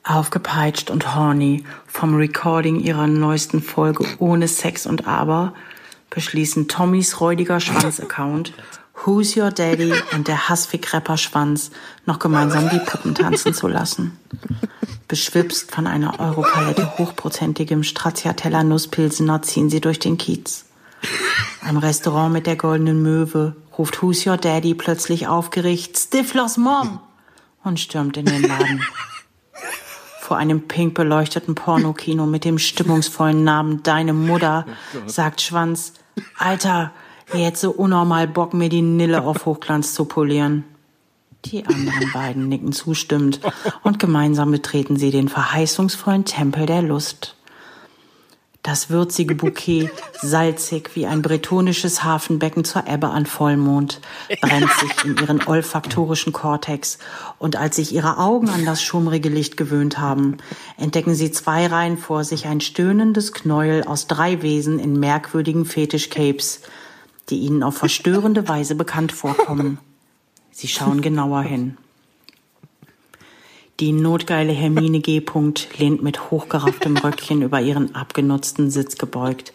Aufgepeitscht und horny vom Recording ihrer neuesten Folge ohne Sex und Aber beschließen Tommys räudiger Schwanz-Account, Who's Your Daddy und der Hassfick-Rapper Schwanz noch gemeinsam die Puppen tanzen zu lassen. Beschwipst von einer Europalette hochprozentigem Stracciatella Nusspilsener ziehen sie durch den Kiez. Am Restaurant mit der goldenen Möwe ruft Who's Your Daddy plötzlich aufgeregt Stiflers Mom und stürmt in den Laden. Vor einem pink beleuchteten Pornokino mit dem stimmungsvollen Namen Deine Mutter sagt Schwanz, Alter, jetzt so unnormal Bock, mir die Nille auf Hochglanz zu polieren. Die anderen beiden nicken zustimmend und gemeinsam betreten sie den verheißungsvollen Tempel der Lust. Das würzige Bouquet, salzig wie ein bretonisches Hafenbecken zur Ebbe an Vollmond, brennt sich in ihren olfaktorischen Kortex und als sich ihre Augen an das schummrige Licht gewöhnt haben, entdecken sie zwei Reihen vor sich ein stöhnendes Knäuel aus drei Wesen in merkwürdigen Fetischcapes, die ihnen auf verstörende Weise bekannt vorkommen. Sie schauen genauer hin. Die notgeile Hermine G. lehnt mit hochgerafftem Röckchen über ihren abgenutzten Sitz gebeugt.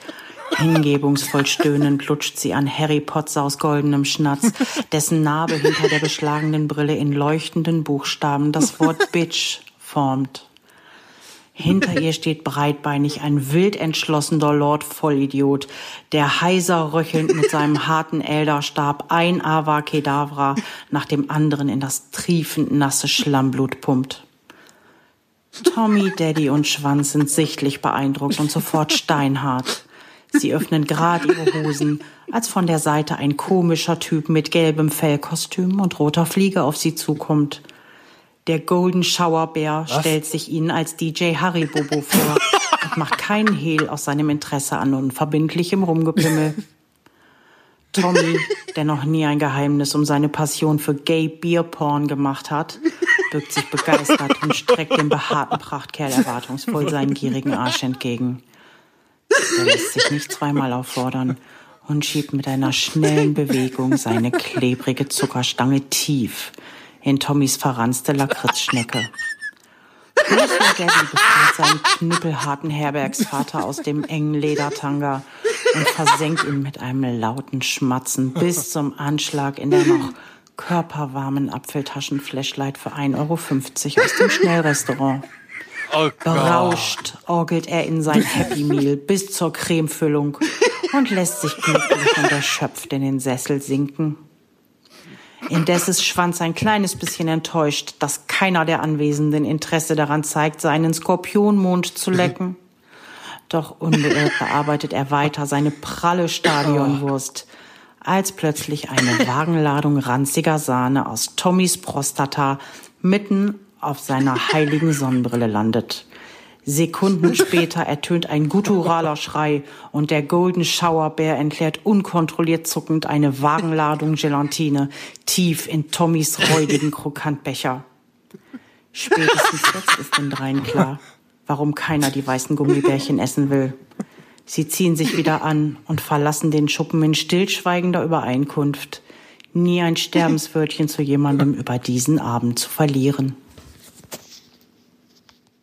Hingebungsvoll stöhnend lutscht sie an Harry Potsaus goldenem Schnatz, dessen Narbe hinter der beschlagenen Brille in leuchtenden Buchstaben das Wort Bitch formt. Hinter ihr steht breitbeinig ein wild entschlossener Lord Vollidiot, der heiser röchelnd mit seinem harten Elderstab ein Ava Kedavra nach dem anderen in das triefend nasse Schlammblut pumpt. Tommy, Daddy und Schwanz sind sichtlich beeindruckt und sofort steinhart. Sie öffnen grad ihre Hosen, als von der Seite ein komischer Typ mit gelbem Fellkostüm und roter Fliege auf sie zukommt. Der Golden Shower Bär stellt sich ihnen als DJ Haribobo vor und macht keinen Hehl aus seinem Interesse an unverbindlichem Rumgepimmel. Tommy, der noch nie ein Geheimnis um seine Passion für Gay Beer Porn gemacht hat, bückt sich begeistert und streckt dem behaarten Prachtkerl erwartungsvoll seinen gierigen Arsch entgegen. Er lässt sich nicht zweimal auffordern und schiebt mit einer schnellen Bewegung seine klebrige Zuckerstange tief in Tommys verranzte Lakritzschnecke. Lucy Daddy befreit seinen knüppelharten Herbergsvater aus dem engen Ledertanga und versenkt ihn mit einem lauten Schmatzen bis zum Anschlag in der noch körperwarmen Apfeltaschenflashlight für 1,50 Euro aus dem Schnellrestaurant. Berauscht orgelt er in sein Happy Meal bis zur Cremefüllung und lässt sich glücklich und erschöpft in den Sessel sinken. Indes ist Schwanz ein kleines bisschen enttäuscht, dass keiner der Anwesenden Interesse daran zeigt, seinen Skorpionmond zu lecken. Doch unbeirrt bearbeitet er weiter seine pralle Stadionwurst, als plötzlich eine Wagenladung ranziger Sahne aus Tommys Prostata mitten auf seiner heiligen Sonnenbrille landet. Sekunden später ertönt ein gutturaler Schrei und der Golden Shower Bär entleert unkontrolliert zuckend eine Wagenladung Gelatine tief in Tommys räudigen Krokantbecher. Spätestens jetzt ist den dreien klar, warum keiner die weißen Gummibärchen essen will. Sie ziehen sich wieder an und verlassen den Schuppen in stillschweigender Übereinkunft, nie ein Sterbenswörtchen zu jemandem über diesen Abend zu verlieren.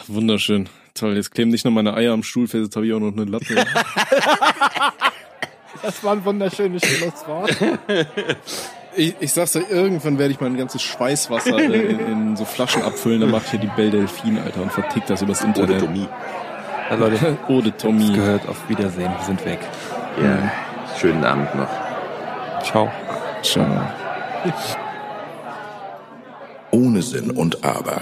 Wunderschön. Toll, jetzt kleben nicht nur meine Eier am Stuhl fest, jetzt habe ich auch noch eine Latte. Das war ein wunderschönes Schlusswort. Ich, ich sag's dir, irgendwann werde ich mein ganzes Schweißwasser in, in so Flaschen abfüllen, dann macht hier die Belle Delfin, Alter, und vertickt das übers Internet. Odetomie. Also Leute, Ode Tommy. gehört auf Wiedersehen. Wir sind weg. Ja. Schönen Abend noch. Ciao. Ciao. Ohne Sinn und Aber.